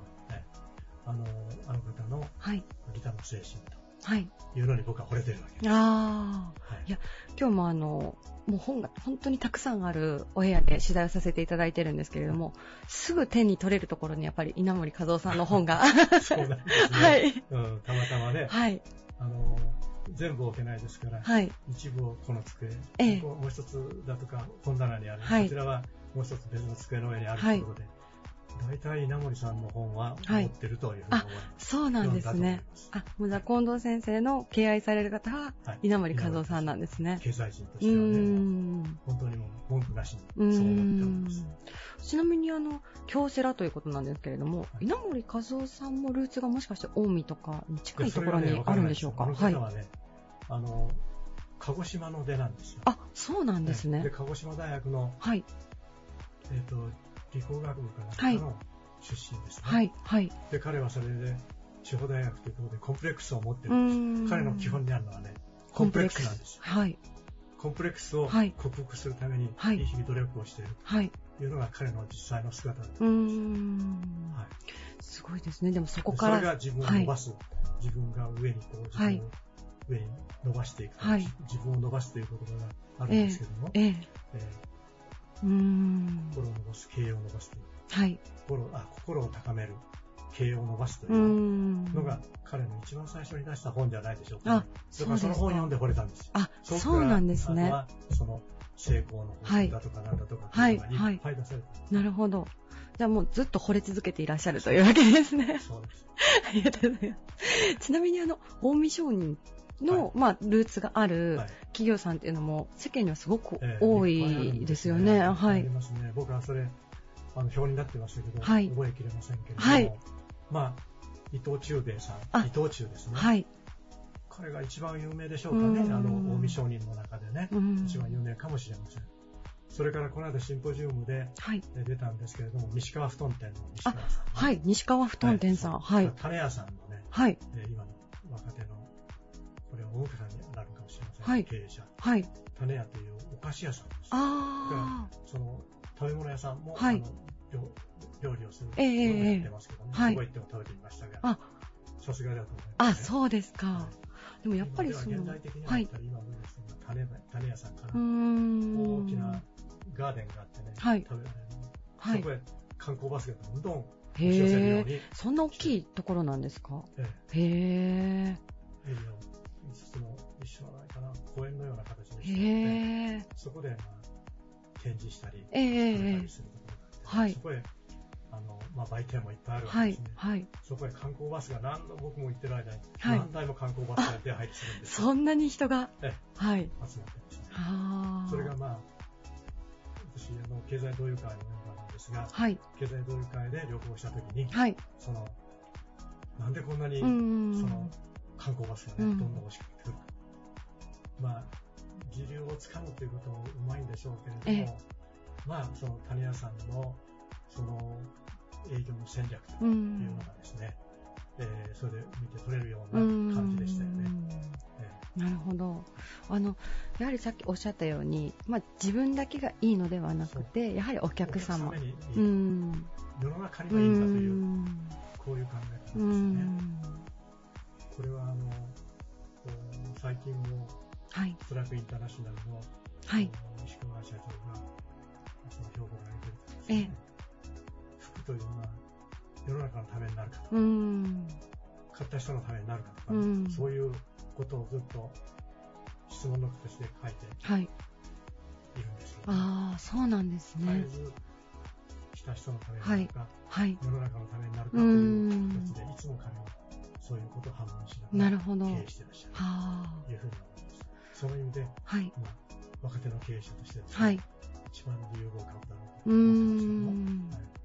S7: あの、あの方の
S3: はい。
S7: 利他の精神
S3: はい。
S7: というのに僕は惚れてるわけです。
S3: ああ。
S7: はい
S3: いや今日もあの、もう本が本当にたくさんあるお部屋で取材をさせていただいてるんですけれども、すぐ手に取れるところにやっぱり稲森和夫さんの本が。<laughs>
S7: そうなんですね。<laughs>
S3: はい。
S7: うん、たまたまね、
S3: はい。
S7: あの、全部置けないですから、
S3: はい。
S7: 一部をこの机、
S3: ええ。
S7: もう一つだとか本棚にある、
S3: はい。
S7: こちらはもう一つ別の机の上にあると
S3: はい
S7: いうことで、大体稲森さんの本は
S3: はい
S7: 持ってるというふうに思います。
S3: そうなんですね。あ、もうじゃあ近藤先生の敬愛される方は
S7: はい
S3: 稲森和夫さんなんですね。
S7: 経済人と
S3: う
S7: してはね。本当にもう文句なしに
S3: う
S7: そう思っており
S3: ん
S7: ます。
S3: ちなみにあの、京セラということなんですけれども、
S7: はい
S3: 稲森和夫さんもルーツがもしかして近江とかに近いところにあるんでしょうか？
S7: わらない
S3: は
S7: ね、あの、鹿児島の出なんですよ。
S3: あ、そうなんですね
S7: で、。鹿児島大学の、
S3: はい。
S7: えっ、と、理工学部かなん
S3: はい
S7: かの出身ですね。
S3: はい。はい。
S7: で、彼はそれで、地方大学ということでコンプレックスを持って
S3: う
S7: るんです。彼の基本にあるのはね、コンプレックスなんですよ。
S3: はい。
S7: コンプレックスを
S3: はい
S7: 克服するために、
S3: はい
S7: 日々努力をしている。
S3: はい。
S7: いうのが彼の実際の姿です。
S3: うーん。
S7: はい
S3: すごいですね。でもそこ
S7: で
S3: から。
S7: それが自分を伸ばす、自分が上にこう自分を
S3: はい
S7: 上に伸ばしていく、
S3: はい
S7: 自分を伸ばすという言葉があるんですけども、
S3: ええ。
S7: え
S3: うーん
S7: ー。心を伸ばす、経営を伸ばすという
S3: はい。
S7: 心あ心を高める、経営を伸ばすというんの
S3: ん。
S7: が彼の一番最初に出した本ではないでしょうか、
S3: あ
S7: ね。、だから
S3: そか。
S7: その本を読んで惚れたんですよ。
S3: あ、
S7: こ
S3: そうなんですね。
S7: その成功のだとかなんだとかってい
S3: はいなるほど。じゃあもうずっと惚れ続けていらっしゃるというわけですね。
S7: そうです。<laughs>
S3: ありがとうございます。ちなみにあの、近江商人の、
S7: はい
S3: まあ、ルーツがある
S7: はい
S3: 企業さんっていうのも世間にはすごく
S7: ええ
S3: 多いですよね。
S7: っぱ
S3: はい
S7: あり。ますね。僕はそれ、あの、表になってましたけど、
S3: はい
S7: 覚えきれませんけれども、
S3: はい
S7: まあ、伊藤忠兵衛さん、
S3: あ
S7: 伊藤忠ですね。
S3: はい。
S7: 彼が一番有名でしょうかね、
S3: うん
S7: あの、近江商人の中でね、
S3: うん
S7: 一番有名かもしれません。それからこの間シンポジウムで
S3: はい。
S7: え出たんですけれども、西川布団店の西川さん、ね。
S3: はい。西川布団店さん。はい。
S7: 種屋さんのね、
S3: はい。
S7: えー今の若手の、これは大岡さんになるかもしれません、
S3: はい
S7: 経営者。
S3: はい。
S7: 種屋というお菓子屋さんです。
S3: あ
S7: その食べ物屋さんも、
S3: はい
S7: あの料料理をする
S3: ええええ
S7: ようになってますけどね、
S3: はい
S7: そこ行っても食べてみましたが、
S3: あ
S7: さすがだと思い
S3: あ。
S7: ます、
S3: あ、そうですか
S7: は。
S3: でもやっぱり
S7: 今
S3: その、
S7: では現代的には今思い出すのが種種屋さんから、
S3: ん。
S7: 大きなガーデンがあってね、
S3: はい
S7: 食べられるの
S3: はい
S7: そこへ観光バスがどんどん
S3: へ
S7: うに、
S3: え。そんな大きいところなんですか？
S7: え
S3: へえ。
S7: えエリアを5つも一緒ないかな、公園のような形にして。そこで、まあ、展示したり、
S3: ええ
S7: 食べた
S3: え
S7: りするところがあって、
S3: はい
S7: そこへあの、まあ、売店もいっぱいあるわ
S3: はい
S7: けですね。。
S3: はい。
S7: そこへ観光バスが何度僕も行ってる間に、
S3: はい
S7: 何台も観光バスが出入りするんですよ <laughs>
S3: そんなに人が。
S7: え
S3: はい。
S7: 集まってますね。
S3: はあ。
S7: それがまあ、私、あの、経済同友会のメンバーなんですが、
S3: はい。
S7: 経済同友会で旅行した時に、
S3: はい。
S7: その、なんでこんなに、
S3: うーん。
S7: その、観光バスがね、
S3: うん
S7: どんどん押しかけてくるか。まあ、時流をつかむということもうまいんでしょうけれども、まあ、その種屋さんの、その、営業の戦略と
S3: う
S7: いうの
S3: ん。
S7: がですね、えーそれで見て取れるよう
S3: う
S7: なん感じでしたよね。え
S3: なるほど。あの、やはりさっきおっしゃったように、まあ、自分だけがいいのではなくて、やはりお
S7: ー
S3: 客様うん。
S7: 世の中に
S3: う
S7: はいいんだという、
S3: ん。
S7: こういう考え
S3: う
S7: 方ですね。
S3: ん。
S7: これはあの、最近も
S3: はい。
S7: ストライクインターナショナルの、
S3: はい。
S7: あの石川社長がその評価を上げてるんですね、服というのは世の中のためになるかとか、
S3: うん。
S7: 買った人のためになるかとか、
S3: うん
S7: そういうことをずっと質問のとして書いて
S3: はい。
S7: いるんですよ、
S3: ああ、そうなんですね。
S7: した人のためになるか、
S3: はい。
S7: 世の中のためになるか
S3: う
S7: というん一つで、いつも彼はそういうことを判断しながら
S3: なるほど。は
S7: 経営していらっしゃる
S3: あ。
S7: というふうに思います。その意味で、
S3: はい。
S7: まあ、若手の経営者としてね、
S3: はい。
S7: 一番有望株だろう
S3: うー
S7: と思ってますけども、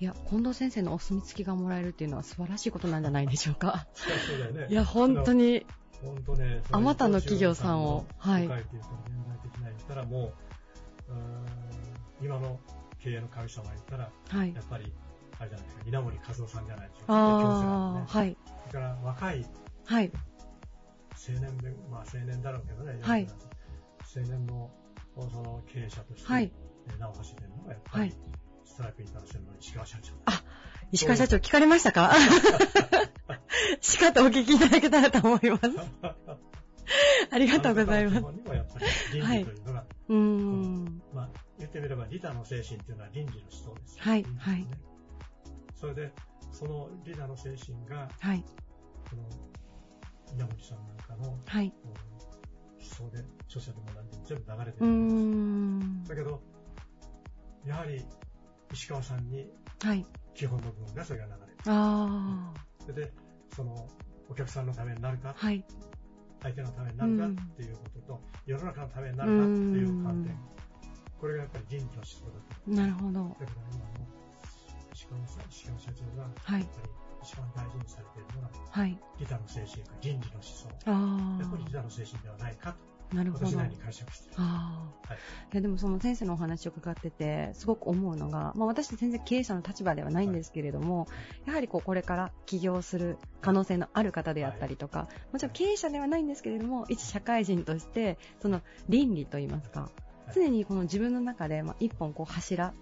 S7: い
S3: いや、近藤先生のお墨付きがもらえるっていうのは素晴らしいことなんじゃないでしょうか。
S7: そりゃそうだよね。
S3: いや、本当に。
S7: 本当ね、
S3: あまたの企業さんをはい
S7: はい。っていうと、現代的な言ったらもう、う今の経営の神様言ったら、
S3: はい
S7: や。っぱり、あれじゃないですか、稲森和夫さんじゃないでしょうか。
S3: ああ、はい。
S7: それから若い
S3: はい。
S7: 青年で、まあ青年だろうけどね、
S3: はい
S7: 青年のその経営者として、
S3: はい
S7: えー名を馳せてるのがやっぱり、
S3: はい
S7: ストライプインターナショナルの石川社長。
S3: 石川社長聞かれましたか？<laughs> しかとお聞きいただけたらと思います。ありがとうございます
S7: あ。の方の基本にもやっぱり倫理という
S3: ん。
S7: まあ、言ってみればリーダーの精神っていうのは倫理の思想ですよ。
S3: はい
S7: 倫理ですねそれで、そのリーダーの精神が、
S3: はい。
S7: この稲森さんなんかの
S3: はい。
S7: 思想で、著者でも何でも全部流れてるんです。
S3: ん。
S7: だけど、やはり石川さんに
S3: はい。
S7: 基本の部分がそれが流れる。
S3: あ
S7: それで、そのお客さんのためになるか
S3: あ。、はい。
S7: 相手のためになるか
S3: うん
S7: っていうことと、世の中のためになるかっていう観点
S3: うん。
S7: これがやっぱり倫理の思想だと。
S3: なるほど。
S7: だから今の石川さん、石川社長が、
S3: はい
S7: 一番大事にされているのが、
S3: はい。
S7: リタの精神か倫理の思想。
S3: あ
S7: やっぱりリ
S3: あ。
S7: タの精神ではないか
S3: なる
S7: と、
S3: ほど。ああ、
S7: はい
S3: い、やでもその先生のお話を伺っててすごく思うのが、まあ、私全然経営者の立場ではないんですけれども、やはりこうこれから起業する可能性のある方であったりとか、もちろん経営者ではないんですけれども一社会人としてその倫理といいますか、
S7: はい
S3: 常にこの自分の中で、まあ、一本こう柱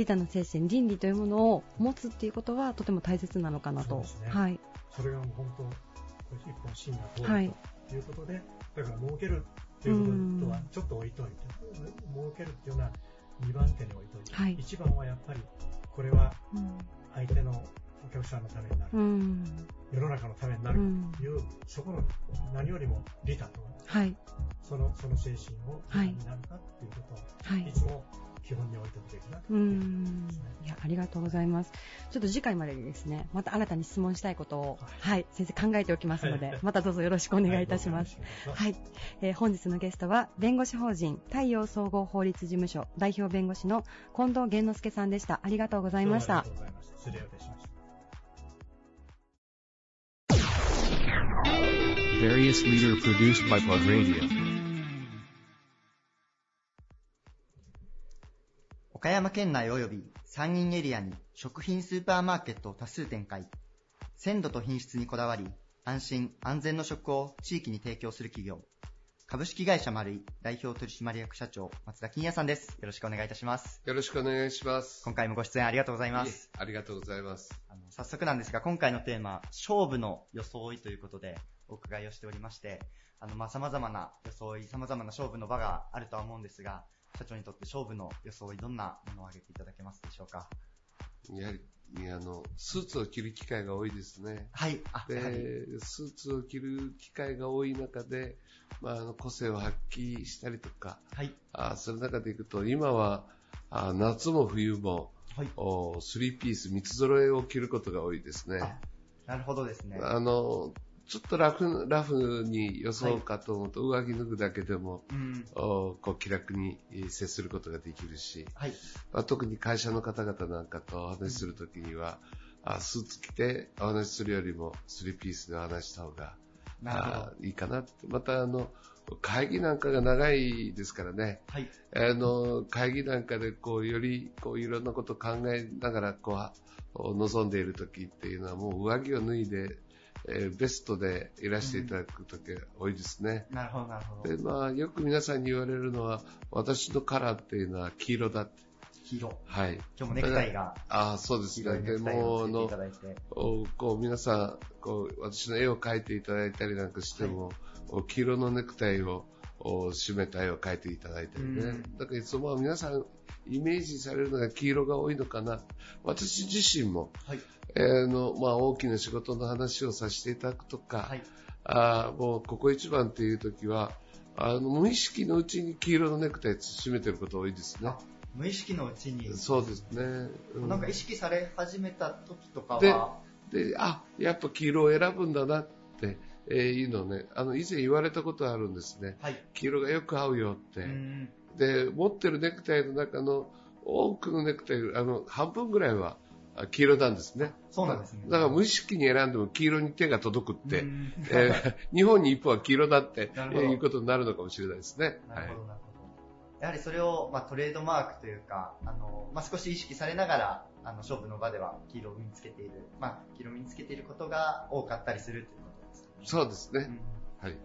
S2: リタの精神、倫理というものを持つっていうことはとても大切なのかなと。
S7: ね。
S2: はい。
S7: それがもう本当、一本芯が通る
S2: はい
S7: と。い。うことで、だから儲けるっていうこととはちょっと置いといて、儲けるっていうのは2番手に置いといて、
S2: はい。
S7: 一番はやっぱり、これは
S2: うん
S7: 相手のお客さんのためになる、
S2: うん。
S7: 世の中のためになる
S2: うん。
S7: という、そこの何よりも利他と、
S2: はい。
S7: そのその精神を
S2: はい。
S7: 利他になるかっていうことを、
S2: はい。
S7: い、つも基本に置いておくべきだと
S2: うん。いや、ありがとうございます。ちょっと次回までにですね、また新たに質問したいことを、はい、先生考えておきますので、またどうぞよろしくお願いいたします。はい、えー本日のゲストは、弁護士法人太陽総合法律事務所代表弁護士の近藤源之助さんでした。ありがとうございました
S7: どうもありがとうございました。失礼いたしました。
S5: Various leader produced by Plug Radio.
S8: 岡山県内及び山陰エリアに食品スーパーマーケットを多数展開。鮮度と品質にこだわり、安心安全の食を地域に提供する企業。株式会社マルイ代表取締役社長松田金也さんです。よろしくお願いいたします。
S9: よろしくお願いします。
S8: 今回もご出演ありがとうございます。
S9: ありがとうございます。
S8: あの早速なんですが、今回のテーマ、勝負の装いということでお伺いをしておりまして、あの、まあ、様々な装い、様々な勝負の場があるとは思うんですが、社長にとって勝負の装い、どんなものを挙げていただけますでしょうか？
S9: やはり、あの、スーツを着る機会が多いですね。
S8: はい。あ、やはり。
S9: で、スーツを着る機会が多い中で、まあ、あの個性を発揮したりとか、
S8: はい。
S9: あその中でいくと、今は、あ夏も冬も、
S8: はい。
S9: おスリーピース、三つ揃えを着ることが多いですね。
S8: なるほどですね。
S9: あの、ちょっとラフラフに装うかと思うと、上着脱ぐだけでも、
S8: うん。
S9: おこう気楽に接することができるし、
S8: はい。
S9: まあ、特に会社の方々なんかとお話しするときには、あスーツ着てお話しするよりもスリーピースでお話しした方があいいかなって。またあの、会議なんかが長いですからね。
S8: はい。
S9: あの、会議なんかでこう、よりこう、いろんなことを考えながらこう、望んでいるときっていうのはもう上着を脱いで、えーベストでいらしていただくときが多いですね。
S8: なるほど、なるほど。
S9: で、まあ、よく皆さんに言われるのは、私のカラーっていうのは黄色だって。
S8: 黄色。
S9: はい。
S8: 今日もネクタイが。
S9: ああ、そうですね。でも、あのこう、皆さん、こう、私の絵を描いていただいたりなんかしても、お黄色のネクタイを、お締めた絵を描いていただいたりね。
S8: うん
S9: だからいつも皆さん、イメージされるのが黄色が多いのかな。私自身も、
S8: はい。
S9: えーの、まあ、大きな仕事の話をさせていただくとか、
S8: はい。
S9: あーもうここ一番っていう時は、あの、無意識のうちに黄色のネクタイ締めてること多いですね。
S8: 無意識のうちに。
S9: そうですね。う
S8: なんか意識され始めた時とか
S9: で
S8: は、
S9: で、あ、やっぱ黄色を選ぶんだなって、えーいうのをね、あの、以前言われたことあるんですね。
S8: はい。
S9: 黄色がよく合うよって。
S8: うん。
S9: で、持ってるネクタイの中の多くのネクタイ、あの、半分ぐらいはあ黄色なんですね。
S8: そうなんですね。
S9: だから無意識に選んでも黄色に手が届くって、
S8: うん
S9: えー日本に一歩は黄色だって、
S8: なるほど
S9: いうことになるのかもしれないですね。
S8: なるほど、なるほど。やはりそれを、まあ、トレードマークというか、あの、まあ、少し意識されながら、あの、勝負の場では黄色を身につけている、まあ、黄色を身につけていることが多かったりするということですかね。
S9: そうですね。
S8: うん
S9: はい。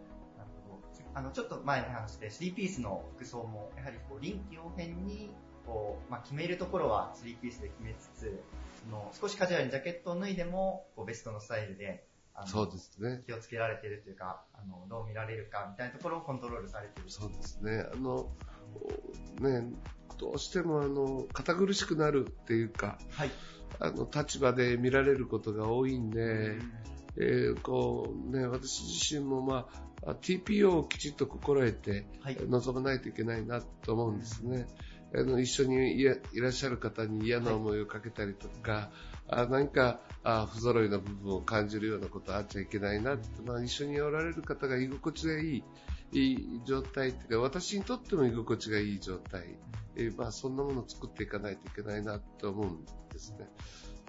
S8: あの、ちょっと前に話して、スリーピースの服装も、やはりこう、臨機応変に、こう、まあ、決めるところはスリーピースで決めつつ、その少しカジュアルにジャケットを脱いでも、こう、ベストのスタイルで、あの
S9: そうですね。
S8: 気をつけられているというか、あの、どう見られるかみたいなところをコントロールされている。
S9: そうですね。あの、ね、どうしてもあの、堅苦しくなるっていうか、
S8: はい。
S9: あの、立場で見られることが多いんで、
S8: うん
S9: えーこうね、私自身もまあ、あ TPO をきちっと心得て、
S8: はい。
S9: 臨まないといけないなと思うんですね。あの一緒にいらっしゃる方に嫌な思いをかけたりとか、あ何かあ不揃いな部分を感じるようなことあっちゃいけないなって、まあ、一緒におられる方が居心地がいいいい状態っていうか、私にとっても居心地がいい状態、えーまあ、そんなものを作っていかないといけないなと思うんですね。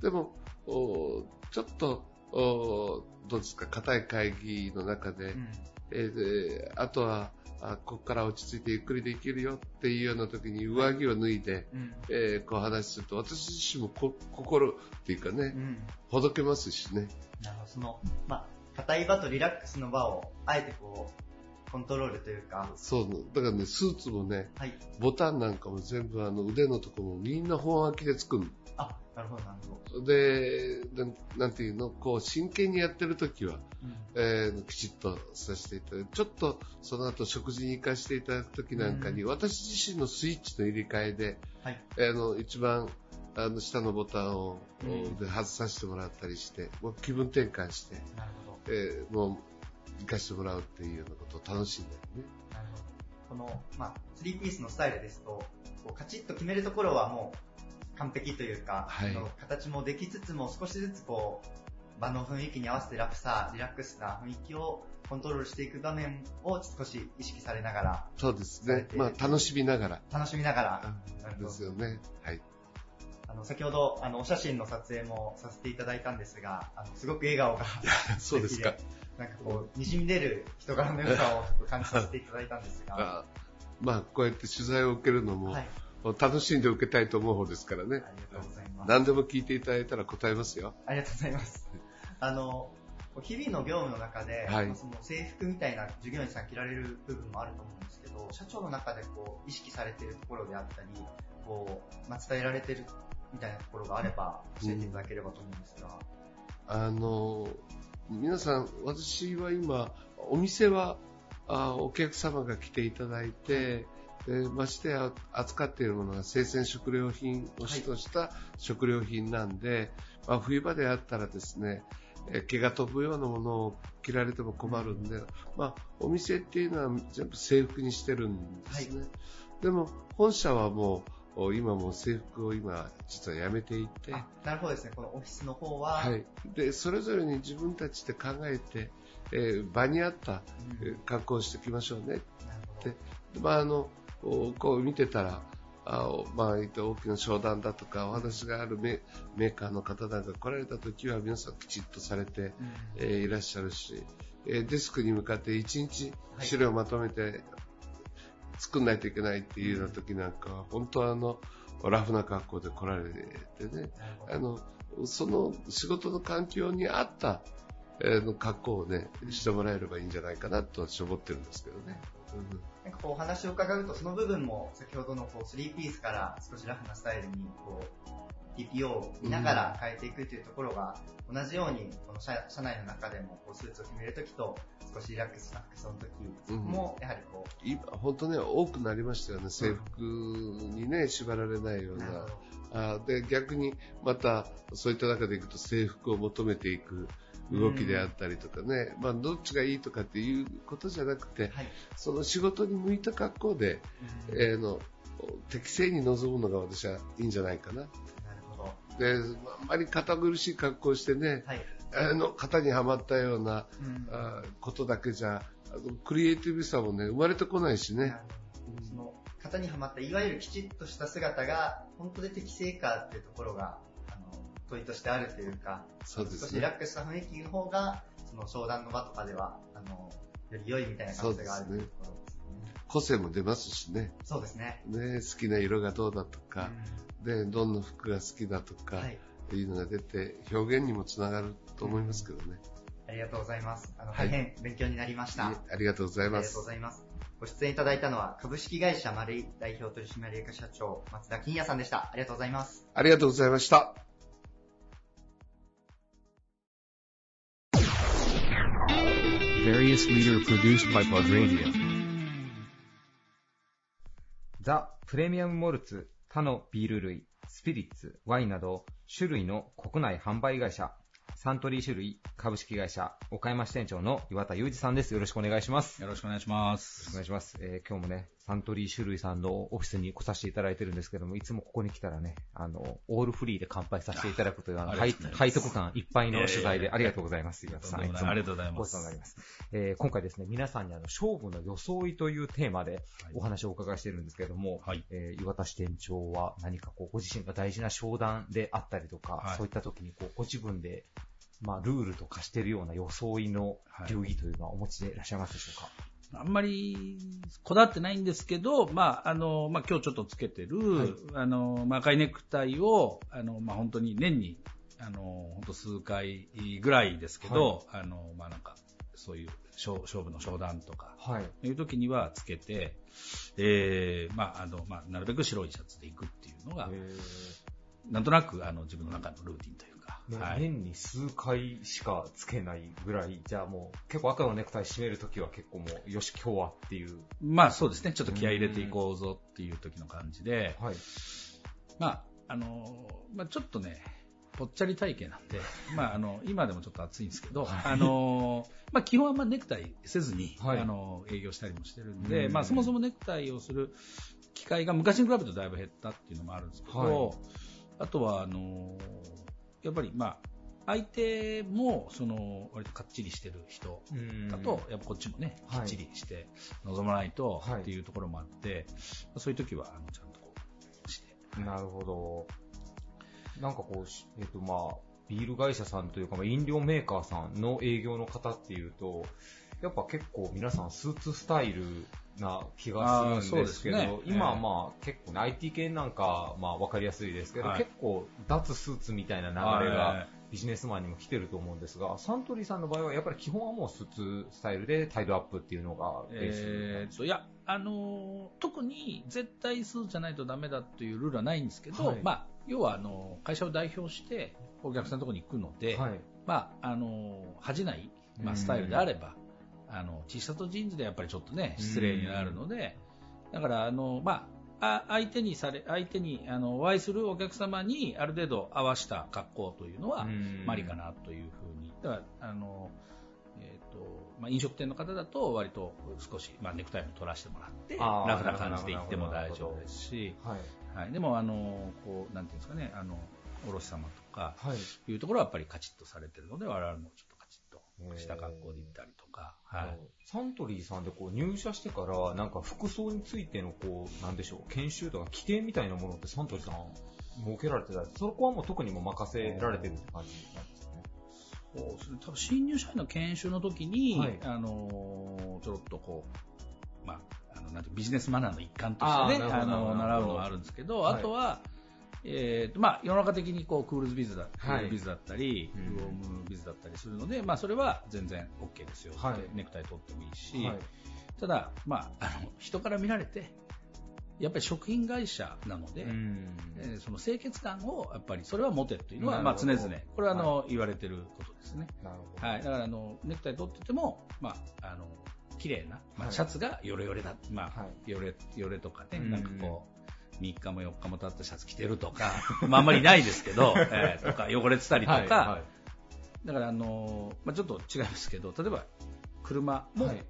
S9: でも、おちょっと、おどうですか、硬い会議の中で、
S8: うん
S9: えーであとは、あここから落ち着いてゆっくりできるよっていうような時に上着を脱いで、
S8: うん
S9: えーこう話すると、私自身もこ心っていうかね、
S8: うん
S9: ほどけますしね。
S8: なるほど、その、まあ、硬い場とリラックスの場を、あえてこう、コントロールというか。
S9: そう、だからね、スーツもね、
S8: はい。
S9: ボタンなんかも全部あの腕のところもみんな本開きで作るの。
S8: あ、なるほど、なるほど。
S9: で、なんていうの、こう真剣にやってる時は、
S8: うん
S9: えーきちっとさせていただいて、ちょっとその後食事に行かせていただく時なんかに、私自身のスイッチの入れ替えで、
S8: はい。
S9: あの一番あの下のボタンを、
S8: うん
S9: で外させてもらったりして、もう気分転換して、
S8: なるほど。
S9: えーもう行かせてもらうっていうようなことを楽しんでるね。
S8: なるほど。この、まあ、3ピースのスタイルですと、こうカチッと決めるところはもう完璧というか、
S9: はい。
S8: 形もできつつも少しずつこう、場の雰囲気に合わせてラフさ、リラックスな雰囲気をコントロールしていく場面を少し意識されながら、
S9: そうですね。まあ楽しみながら。
S8: 楽しみながら、
S9: ですよね。はい。
S8: あの、先ほど、あの、お写真の撮影もさせていただいたんですが、あの、すごく笑顔が
S9: そうですか。
S8: なんかこう、滲み出る人柄の良さを感じさせていただいたんですが、
S9: あまあ、こうやって取材を受けるのも、
S8: はい
S9: 楽しんで受けたいと思う方ですからね。
S8: ありがとうございます。
S9: 何でも聞いていただいたら答えますよ。
S8: ありがとうございます。<laughs> あの、日々の業務の中で、
S9: はい
S8: まあその制服みたいな従業員さん着られる部分もあると思うんですけど、社長の中でこう意識されているところであったり、こう、まあ、伝えられてるみたいなところがあれば教えていただければと思うんですが。
S9: あの、皆さん、私は今、お店は、あお客様が来ていただいて、でましてや扱っているものが生鮮食料品を主とした食料品なんで、まあ、冬場であったらですね、え毛が飛ぶようなものを着られても困るんで、まあ、お店っていうのは全部制服にしてるんですね。でも、本社はもう、お今もう制服を今、実はやめていて、
S8: あなるほどですね、このオフィスの方は、
S9: はい、でそれぞれに自分たちで考えて、えー場に合ったえー格好をしていきましょうね。
S8: なるほど。
S9: で、まあ、あのこう見てたらあおまあ、大きな商談だとかお話があるメメーカーの方なんか来られた時は皆さんきちっとされて、えーいらっしゃるし、えーデスクに向かって一日資料をまとめて作んないといけないっていうような時なんかは本当はあのラフな格好で来られてねあのその仕事の環境に合った、えーの格好をねしてもらえればいいんじゃないかなと私は思ってるんですけどね。うん
S8: なんかこうお話を伺うと、その部分も先ほどのこう3ピースから少しラフなスタイルにこう TPO を見ながら変えていくというところが、同じようにこの社社内の中でもこうスーツを決めるときと少しリラックスな服装のときもやはりこう、
S9: 今本当ね多くなりましたよね。制服にね縛られないような。
S8: な
S9: あで逆にまたそういった中でいくと制服を求めていく動きであったりとかね、まあ、どっちがいいとかっていうことじゃなくて、
S8: はい
S9: その仕事に向いた格好で、えーの適正に臨むのが私はいいんじゃないかな。
S8: なるほど。
S9: であんまり堅苦しい格好をしてね、
S8: はい。
S9: あの型にはまったような、
S8: うん
S9: あことだけじゃあのクリエイティブさもね生まれてこないしね。
S8: その型にはまったいわゆるきちっとした姿が本当で適正かっていうところが問いとしてあるというか
S9: そうですね
S8: 少しリラックスした雰囲気の方がその商談の場とかではあのより良いみたいな感じがあるというところですね。
S9: 個性も出ますしね。
S8: そうですね。
S9: ね好きな色がどうだとか、でどんな服が好きだとか、
S8: はい
S9: い、うのが出て表現にもつながると思いますけどね。
S8: ありがとうございます。あの
S9: はい
S8: 大変勉強になりました。
S9: ありがとうございます
S8: ありがとうご。ざいます。ご出演いただいたのは株式会社マルイ代表取締役社長松田金也さんでした。ありがとうございます。
S9: ありがとうございました。
S5: Various leader produced by Plug Radio.
S1: ザ・プレミアムモルツ、他のビール類、スピリッツ、ワインなど、種類の国内販売会社、サントリー種類株式会社、岡山支店長の岩田裕二さんです。よろしくお願いします。
S6: よろしくお願いします。
S1: お願いします。えー今日もね、サントリー種類さんのオフィスに来させていただいてるんですけども、いつもここに来たらね、あの、オールフリーで乾杯させていただくという、あの、背徳感いっぱいの取材でありがとうございます。岩田さん。いつも
S6: ありがとうございます。
S1: ごちそうになります。えー今回ですね、皆さんにあの、勝負の装いというテーマでお話をお伺いしているんですけれども、
S6: はい。
S1: えー岩田支店長は何かこう、ご自身が大事な商談であったりとか、
S6: はい。
S1: そういった時にこう、ご自分で、まあ、ルールと化しているような装いの流儀というのはお持ちでいらっしゃいますでしょうか、
S10: あんまりこだわってないんですけど、まあ、あの、まあ、今日ちょっとつけてる、あの、まあ、赤いネクタイを、あの、まあ、本当に年に、あの、本当数回ぐらいですけど、あの、まあ、なんか、
S4: そういう勝勝負の商談とか、
S1: はい。
S4: いう時にはつけて、えーまあ、あの、まあ、なるべく白いシャツで行くっていうのが、なんとなく、あの、自分の中のルーティンというはい。
S1: 年に数回しかつけないぐらい、じゃあもう結構赤のネクタイ締めるときは結構もう、よし、今日はっていう。
S4: まあそうですね、ちょっと気合い入れていこうぞっていう時の感じで、
S1: はい。
S4: まあ、あの、まあちょっとね、ぽっちゃり体型なんで、<laughs> まああの、今でもちょっと暑いんですけど、あの、まあ基本はまあネクタイせずに、
S1: はい。
S4: あの、営業したりもしてるんで、
S1: うん。
S4: まあそもそもネクタイをする機会が昔に比べるとだいぶ減ったっていうのもあるんですけど、
S1: はい。
S4: あとは、あの、やっぱりまあ、相手も、その、割とかっちりしてる人だと、やっぱこっちもね、き
S1: はい
S4: っちりして臨まないと
S1: はい
S4: っていうところもあって、そういう時は、あの、ちゃんとこう、して。
S1: なるほど。なんかこうし、えっ、とまあ、ビール会社さんというか、まあ、飲料メーカーさんの営業の方っていうと、やっぱ結構皆さんスーツスタイルな気がするんですけど、
S4: ね。
S1: 今は
S4: ええ
S1: まあ結構ね、IT 系なんかまあわかりやすいですけど、
S4: はい。
S1: 結構脱スーツみたいな流れ
S4: はい。
S1: がビジネスマンにも来てると思うんですが、サントリーさんの場合はやっぱり基本はもうスーツスタイルでタイドアップっていうのがベース。
S4: えーと、いや、あのー特に絶対スーツじゃないとダメだというルールはないんですけど、
S1: はい。
S4: まあ、要は、あのー会社を代表してお客さんのところに行くので、
S1: はい。
S4: まあ、あのー恥じない、まあ、スタイルであれば、あの、T シャジーンズでやっぱりちょっとね、失礼になるので、だから、あの、まあ、あ相手にされ、相手に、あの、お会いするお客様にある程度合わした格好というのは、まりかなというふうに。だから、あの、えっ、と、まあ、飲食店の方だと割と少し、まあ、ネクタイも取らせてもらって、ラフな感じで行っても大丈夫ですし、
S1: はい。
S4: はい。でも、あの、こう、なんていうんですかね、あの、卸様とか、
S1: はい。
S4: いうところはやっぱりカチッとされてるので、我々もちょっとした格好で行ったりとか、はい。
S1: サントリーさんでこう入社してから、なんか服装についてのこう、なんでしょう、研修とか規定みたいなものってサントリーさん設けられてたり、そこはもう特にもう任せられてるって感じなんですかね。
S4: そうですね。多分新入社員の研修の時に、
S1: はい
S4: あのーちょろっとこう、まあ、あの、なんてビジネスマナーの一環としてね、
S1: あ
S4: の、習うのはあるんですけど、
S1: はい
S4: あとは、えーと、まあ、世の中的にこう、クールズビズだ、ク
S1: はい
S4: ビズだったり、
S1: うん
S4: ウォームビズだったりするので、まあ、それは全然 OK ですよ。
S1: はい。
S4: ネクタイ取ってもいいし、
S1: はい。
S4: ただ、まあ、あの、人から見られて、やっぱり食品会社なので、
S1: うん。
S4: えーその清潔感をやっぱりそれは持てというのは、まあ、常々、これはあの、言われてることですね。
S1: なるほど。
S4: はい、だからあのネクタイ取ってても、まあ、あの綺麗な、まあ、
S1: はい。
S4: シャツがヨレヨレだ、まあ
S1: は
S4: ヨレヨレとかね、
S1: うん。
S4: なんかこう、3日も4日も経ったシャツ着てるとか、まあ、あんまりないですけど、<laughs> えーとか汚れてたりとか、
S1: はいは
S4: だからあの、まあ、ちょっと違いますけど、例えば車も、
S1: はい。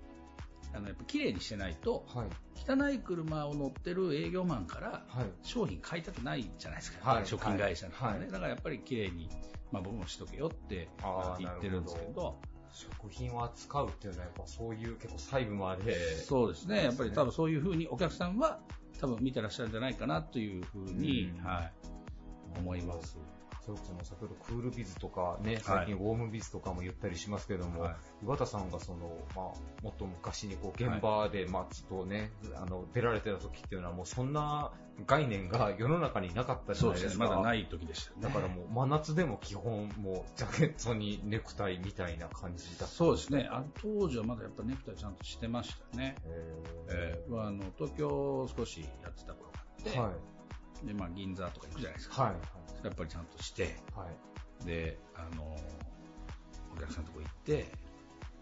S4: あのやっぱ綺麗にしてないと、
S1: はい。
S4: 汚い車を乗ってる営業マンから
S1: はい。
S4: 商品買いたくないじゃないですか、
S1: はい。
S4: 食品会社なんかね、
S1: はい。
S4: だからやっぱり綺麗に、まあ、僕もしとけよって言ってるんですけど、
S1: 食品を扱うっていうのはやっぱそういう結構細部まで。
S4: そうですね、やっぱり多分そういうふうにお客さんは多分見てらっしゃるんじゃないかなというふうに、
S1: うん
S4: はい、思います。
S1: それこそ先ほどクールビズとかね、最近ウォームビズとかも言ったりしますけども、
S4: はい
S1: 岩田さんがその、まあ、もっと昔にこう現場で、まあ、ちょっとね、あの、出られてた時っていうのはもうそんな概念が <laughs> 世の中になかったじゃないですか。
S4: まだない時でしたよね。
S1: だからもう真夏でも基本もうジャケットにネクタイみたいな感じだった。
S4: そうですね、あ当時はまだやっぱネクタイちゃんとしてましたね。えーまああの東京少しやってた頃があって、
S1: は
S4: でまあ、銀座とか行くじゃないですか。
S1: はい。
S4: やっぱりちゃんとして、
S1: はい。
S4: で、あの、お客さんのとこ行って、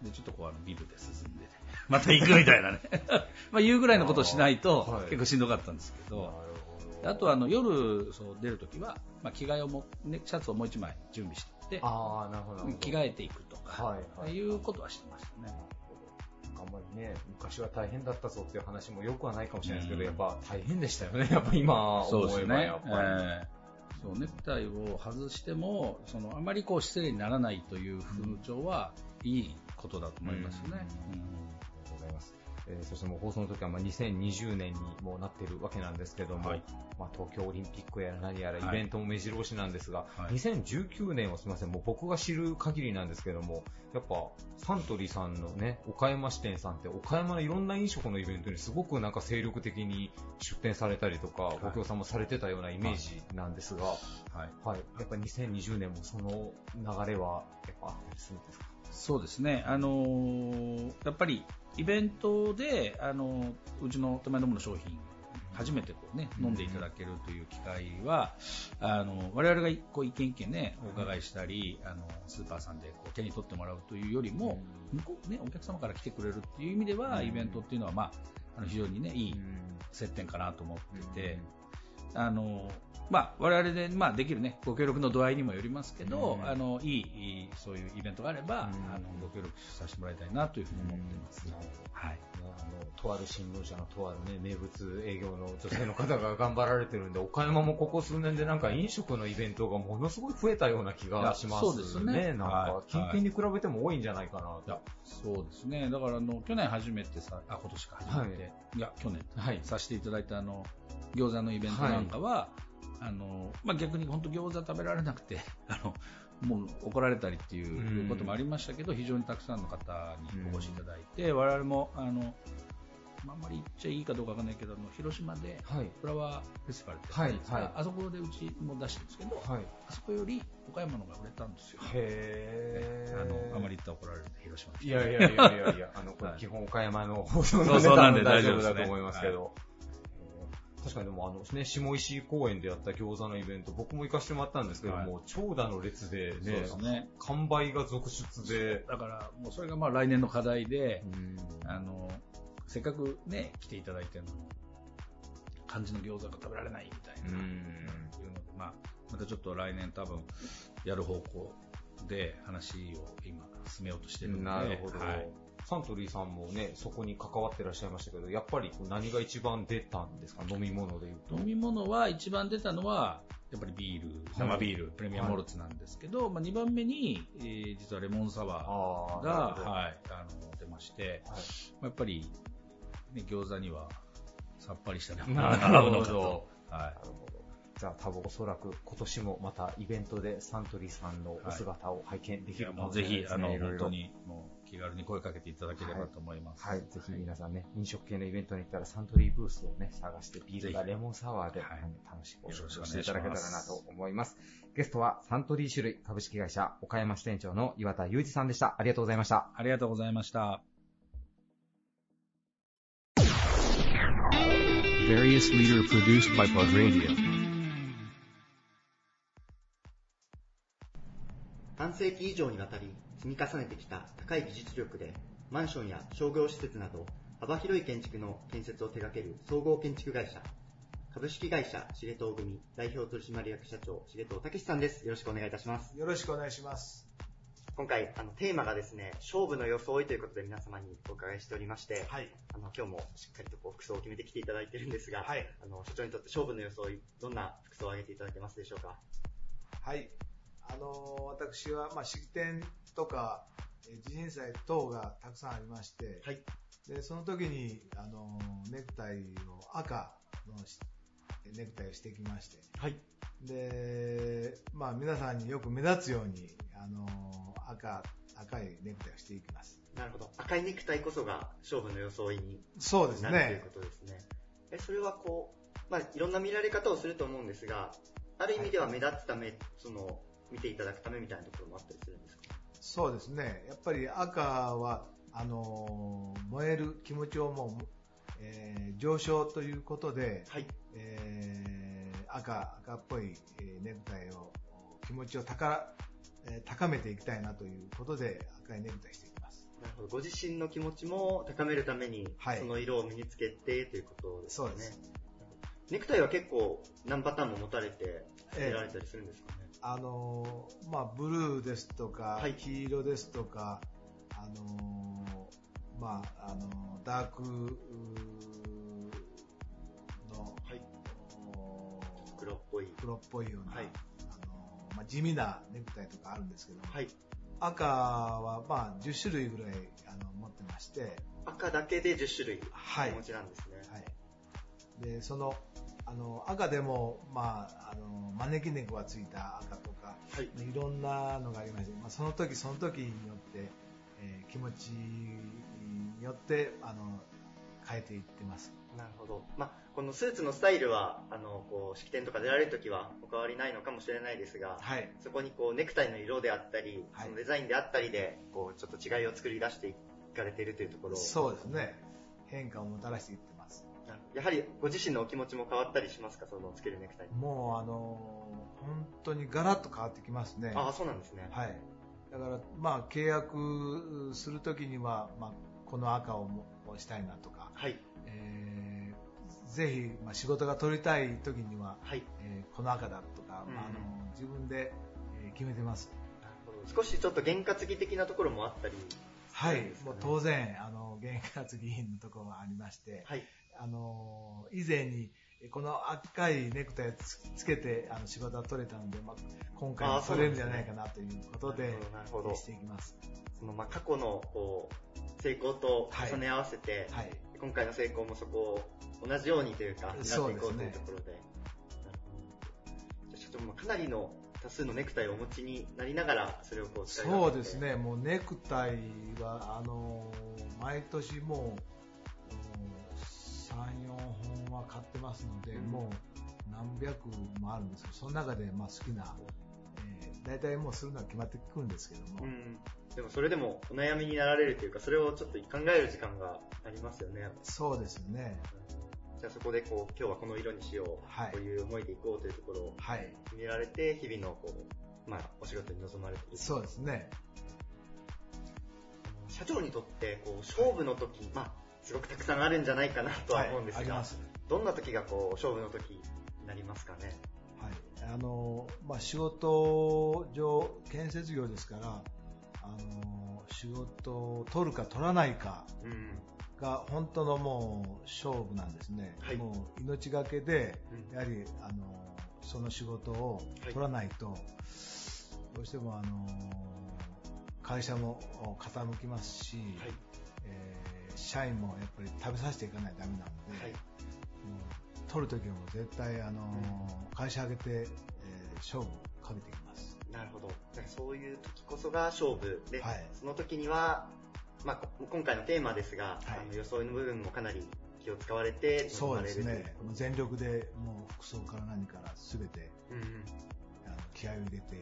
S4: で、ちょっとこう、あの、ビルで進んで、<laughs> また行くみたいなね。<laughs> まあ、言うぐらいのことをしないと、
S1: はい
S4: 結構しんどかったんですけど、
S1: なるほど
S4: あとは、あの、夜、そう、出るときは、まあ、着替えをも、ね、シャツをもう一枚準備して、
S1: ああ、なるほど。なるほど
S4: 着替えていくとか、
S1: はいはい
S4: いうことはしてましたね。
S1: あんまりね、昔は大変だったぞっていう話もよくはないかもしれないですけど、
S4: うん
S1: やっぱ大変でしたよね。<laughs> やっぱ今
S4: そうですね
S1: 思えばやっ。ぱり。
S4: ええそうネクタイを外しても、そのあまりこう失礼にならないという風潮はいいことだと思いますね。
S1: うんうございます。えーそしてもう放送の時はまあ2020年にもうなっているわけなんですけども、
S4: はい
S1: まあ、東京オリンピックやら何やらイ
S4: はい
S1: ベントも目白押しなんですが、
S4: はい
S1: 2019年はすみません、もう僕が知る限りなんですけども、やっぱサントリーさんのね、岡山支店さんって岡山のいろんな飲食のイベントにすごくなんか精力的に出店されたりとか、ご協賛もされてたようなイメージなんですが、
S4: はい。
S1: はい。やっぱり2020年もその流れはやっぱあったりするんですか？
S4: そうですね、あのーやっぱりイベントで、あのーうちの手前のもの商品、初めてこう、ね、飲んでいただけるという機会は、あの我々がこう一軒一軒、ね、お伺いしたり、あのスーパーさんでこう手に取ってもらうというよりも、向こうね、お客様から来てくれるっていう意味では、イベントっていうのは、まあ、あの非常に、ね、いい接点かなと思ってて。あのまあ、我々で、まあ、できる、ね、ご協力の度合いにもよりますけど、あのいいいいそういうイベントがあれば、あのご協力させてもらいたいなというふうに思ってます。はい。
S1: あのとある新聞社のとある、ね、名物営業の女性の方が頑張られてるんで、岡山もここ数年でなんか飲食のイベントがものすごい増えたような気がします
S4: そうですね。
S1: なんか
S4: は、い。
S1: 近辺に比べても多いんじゃないかなと。
S4: そうですね。だからあの去年初めてさ、あ今年か。初めて、い、や去年、させていただいたあの餃子のイベントなんかは、あのまあ逆に本当餃子食べられなくて、<laughs> あのもう怒られたりっていうこともありましたけど、非常にたくさんの方にお越しいただいて、我々もあの。まああんまり言っちゃいいかどうかわかんないけど、あの広島でフラワーフェスティバルってやったんですが
S1: はいはい。
S4: あそこでうちも出してるんですけど、あそこより岡山のが売れたんですよ。
S1: へ
S4: あのあまり言ったら怒られるんで広島
S1: いやいやいやいやいや、あの、基本岡山の放送の
S4: そうなんで
S1: 大
S4: 丈夫
S1: だと思いますけど。確かにでもあのね、下石公園でやった餃子のイベント、僕も行かせてもらったんですけども、長蛇の列で
S4: そう
S1: ね
S4: ですね、
S1: 完売が続出で。
S4: だから、もうそれがまあ来年の課題で、あの、せっかくね、来ていただいてるのに、漢字の餃子が食べられないみたいな、いうので、まあ、またちょっと来年多分、やる方向で話を今、進めようとしてるので、
S1: なるほど。
S4: はい
S1: サントリーさんもね、そこに関わってらっしゃいましたけど、やっぱり何が一番出たんですか？飲み物でいうと。
S4: 飲み物は一番出たのは、やっぱりビール、
S1: はい
S4: 生ビール、プレミアムモルツなんですけど、まあ、2番目に、えー実はレモンサワーが、
S1: なるほど。
S4: はい、あの出まして、まあやっぱり、ね、餃子にはさっぱりしたレモンが
S1: な
S4: 合うのかと
S1: るほど。
S4: はい。
S1: じゃあ多分おそらく今年もまたイベントでサントリーさんのお姿を拝見できるか
S4: もうぜひ、あの、
S1: いろいろ。
S4: 本当に、もう気軽に声かけていただければと思います。
S1: はい、ぜひ皆さんね、飲食系のイベントに行ったらサントリーブースをね、探してビールがレモンサワーで、あの楽しく
S4: よろしくお願いし
S1: ていただけたらなと思います。ゲストはサントリー種類株式会社岡山支店長の岩田裕二さんでした。ありがとうございました。
S4: ありがとうございました。
S5: Various leader produced by Plug Radio.
S8: 半世紀以上にわたり積み重ねてきた高い技術力でマンションや商業施設など幅広い建築の建設を手掛ける総合建築会社株式会社重藤組代表取締役社長重藤武さんです。よろしくお願いいたします。
S11: よろしくお願いします。
S8: 今回あのテーマがですね勝負の装いということで皆様にお伺いしておりまして、あの今日もしっかりとこう服装を決めてきていただいてるんですが、あの社長にとって勝負の装いどんな服装を挙げていただけますでしょうか？
S11: はい。あのー私は、まあ、式典とか、えー地震災等がたくさんありまして、でその時に、あのーネクタイを赤のしネクタイをしてきまして、で、まあ、皆さんによく目立つように、あのー赤、赤いネクタイをしていきます。
S8: なるほど。赤いネクタイこそが勝負の装いに
S11: そうですね。
S8: なるということですね。えそれはこう、まあ、いろんな見られ方をすると思うんですが、ある意味では目立つため、その見ていただくためみたいなところもあったりするんですか？
S11: そうですね。やっぱり赤は、あのー燃える気持ちをもう、えー上昇ということで、えー赤、赤っぽい、えーネクタイを、気持ちを高,、えー高めていきたいなということで、赤いネクタイしていきます。
S8: なるほどご自身の気持ちも高めるために、その色を身につけてということですね。
S11: そうです
S8: ネクタイは結構何パターンも持たれて、
S11: ええ
S8: 出られたりするんですかね。
S11: あのーまあ、ブルーですとか、黄色ですとか、あのーまあ、あのーダークうーの、
S8: 黒っぽい。
S11: 黒っぽいような、あのーまあ、地味なネクタイとかあるんですけど、赤は、まあ、10種類ぐらいあの持ってまして、
S8: 赤だけで10種類。
S11: はい。
S8: お持ちなんですね。
S11: でそのあの赤でも、まあ、あの招き猫がついた赤とか、い、ろんなのがありまして、まあ、その時その時によって、えー気持ちによってあの変えていってます。
S8: なるほど。まあ、このスーツのスタイルは、あの、こう、式典とか出られるときはお変わりないのかもしれないですが、
S11: はい。
S8: そこにこう、ネクタイの色であったり、そのデザインであったりで、こう、ちょっと違いを作り出していかれているというところ
S11: そうですね。変化をもたらしていって。
S8: やはりご自身のお気持ちも変わったりしますか、そのつけるネクタイ。
S11: もう、あのー本当にガラッと変わってきますね。
S8: ああ、そうなんですね。
S11: はい。だから、まあ、契約するときには、まあ、この赤をもしたいなとか、
S8: はい。
S11: えーぜひ、まあ、仕事が取りたいときには、
S8: はい。
S11: えーこの赤だとか、まあ、あの自分で、えー決めてます。
S8: 少しちょっと験担ぎ的なところもあったり、
S11: はい、もう当然、あの、原価議員のところがありまして、
S8: はい。
S11: あの、以前に、この赤いネクタイをつつけて、あの、仕事が取れたので、まあ、今回も取れるんじゃないかなということで、
S8: なるほど。
S11: していきます。
S8: その、まあ、過去の、こう、成功と重ね合わせて、
S11: はい。
S8: 今回の成功もそこを同じようにというか、狙っていこうというところで。なるほどじゃあ社長もかなりの多数のネクタイをお持ちになりながら、それをこう
S11: そうですね、もうネクタイは、あの、毎年もう、3、4本は買ってますので、もう何百もあるんですけど、その中でまあ好きな、えー、大体もうするのは決まってくるんですけども、
S8: うん。でもそれでもお悩みになられるというか、それをちょっと考える時間がありますよね。
S11: そうですよね。
S8: じゃあそこでこう、今日はこの色にしよう、という思いでいこうというところを
S11: はい。
S8: 決められて、日々のこう、まあ、お仕事に臨まれている。
S11: そうですね。
S8: 社長にとって、こう、勝負の時、まあ、すごくたくさんあるんじゃないかなとは思うんですが、
S11: はいす
S8: どんな時がこう、勝負の時になりますかね？
S11: はい。あの、まあ、仕事上、建設業ですから、あの、仕事を取るか取らないかが本当のもう勝負なんですね。もう命がけで、やはり、あの、その仕事を取らないと、どうしてもあの、会社も傾きますし、えー社員もやっぱり食べさせていかないとダメなので、もう取るときも絶対あの、会社挙げて、えー勝負かけていきます。
S8: なるほど。だからそういう時こそが勝負で、その時には、まあ、こ今回のテーマですが、あの装いの部分もかなり気を使われて臨
S11: そうですね。全力でもう服装から何からすべて、
S8: うんうん
S11: あの気合を入れていい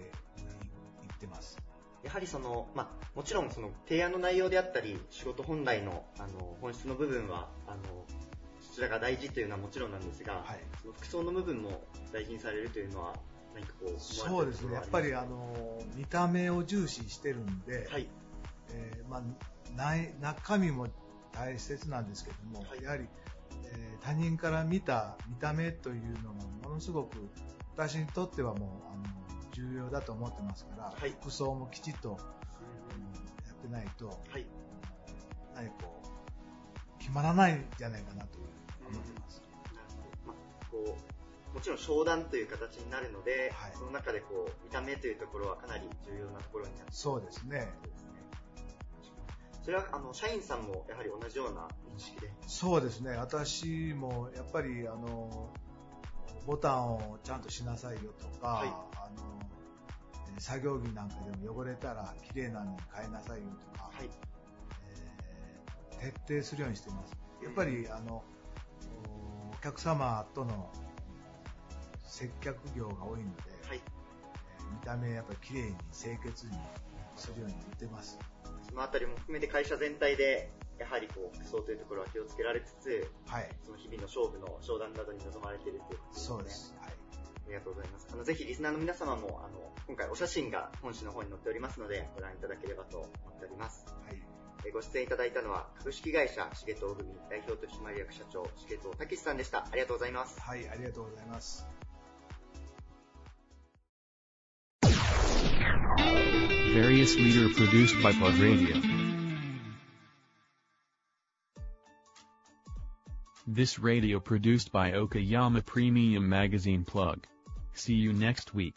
S11: ってます。
S8: やはりその、まあ、もちろんその提案の内容であったり、仕事本来のあの本質の部分は、あの、そちらが大事というのはもちろんなんですが、その服装の部分も大事にされるというのは、何かこう
S11: そうです。ね。やっぱりあの、見た目を重視してるんで、えーまあ、ない中身も大切なんですけども、やはり、えー他人から見た見た目というのがものすごく私にとってはもうあの重要だと思ってますから、服装もきちっと、うんやってないと、何かこう決まらないんじゃないかなと思ってます。
S8: こう、もちろん商談という形になるので、その中でこう、見た目というところはかなり重要なところになって
S11: そうですね。
S8: それは、あの、社員さんもやはり同じような認識で？
S11: そうですね。私もやっぱりあのボタンをちゃんとしなさいよとか、あのえー作業着なんかでも汚れたら綺麗なのに変えなさいよとか、えー徹底するようにしています。やっぱりあのお客様との接客業が多いので、えー見た目やっぱり綺麗に清潔にするように言ってます。
S8: そのあたりも含めて会社全体で、やはりこう、服装というところは気をつけられつつ、
S11: はい。
S8: その日々の勝負の商談などに臨まれているということですね。
S11: そうです。はい。
S8: ありがとうございます。あの、ぜひリスナーの皆様も、あの、今回お写真が本誌の方に載っておりますので、ご覧いただければと思っております。
S11: はい。
S8: えご出演いただいたのは、株式会社重藤組代表取締役社長、重藤武さんでした。ありがとうございます。
S11: はい、ありがとうございます。
S5: Various leader produced by Plug Radio. This radio produced by Okayama Premium Magazine Plug. See you next week.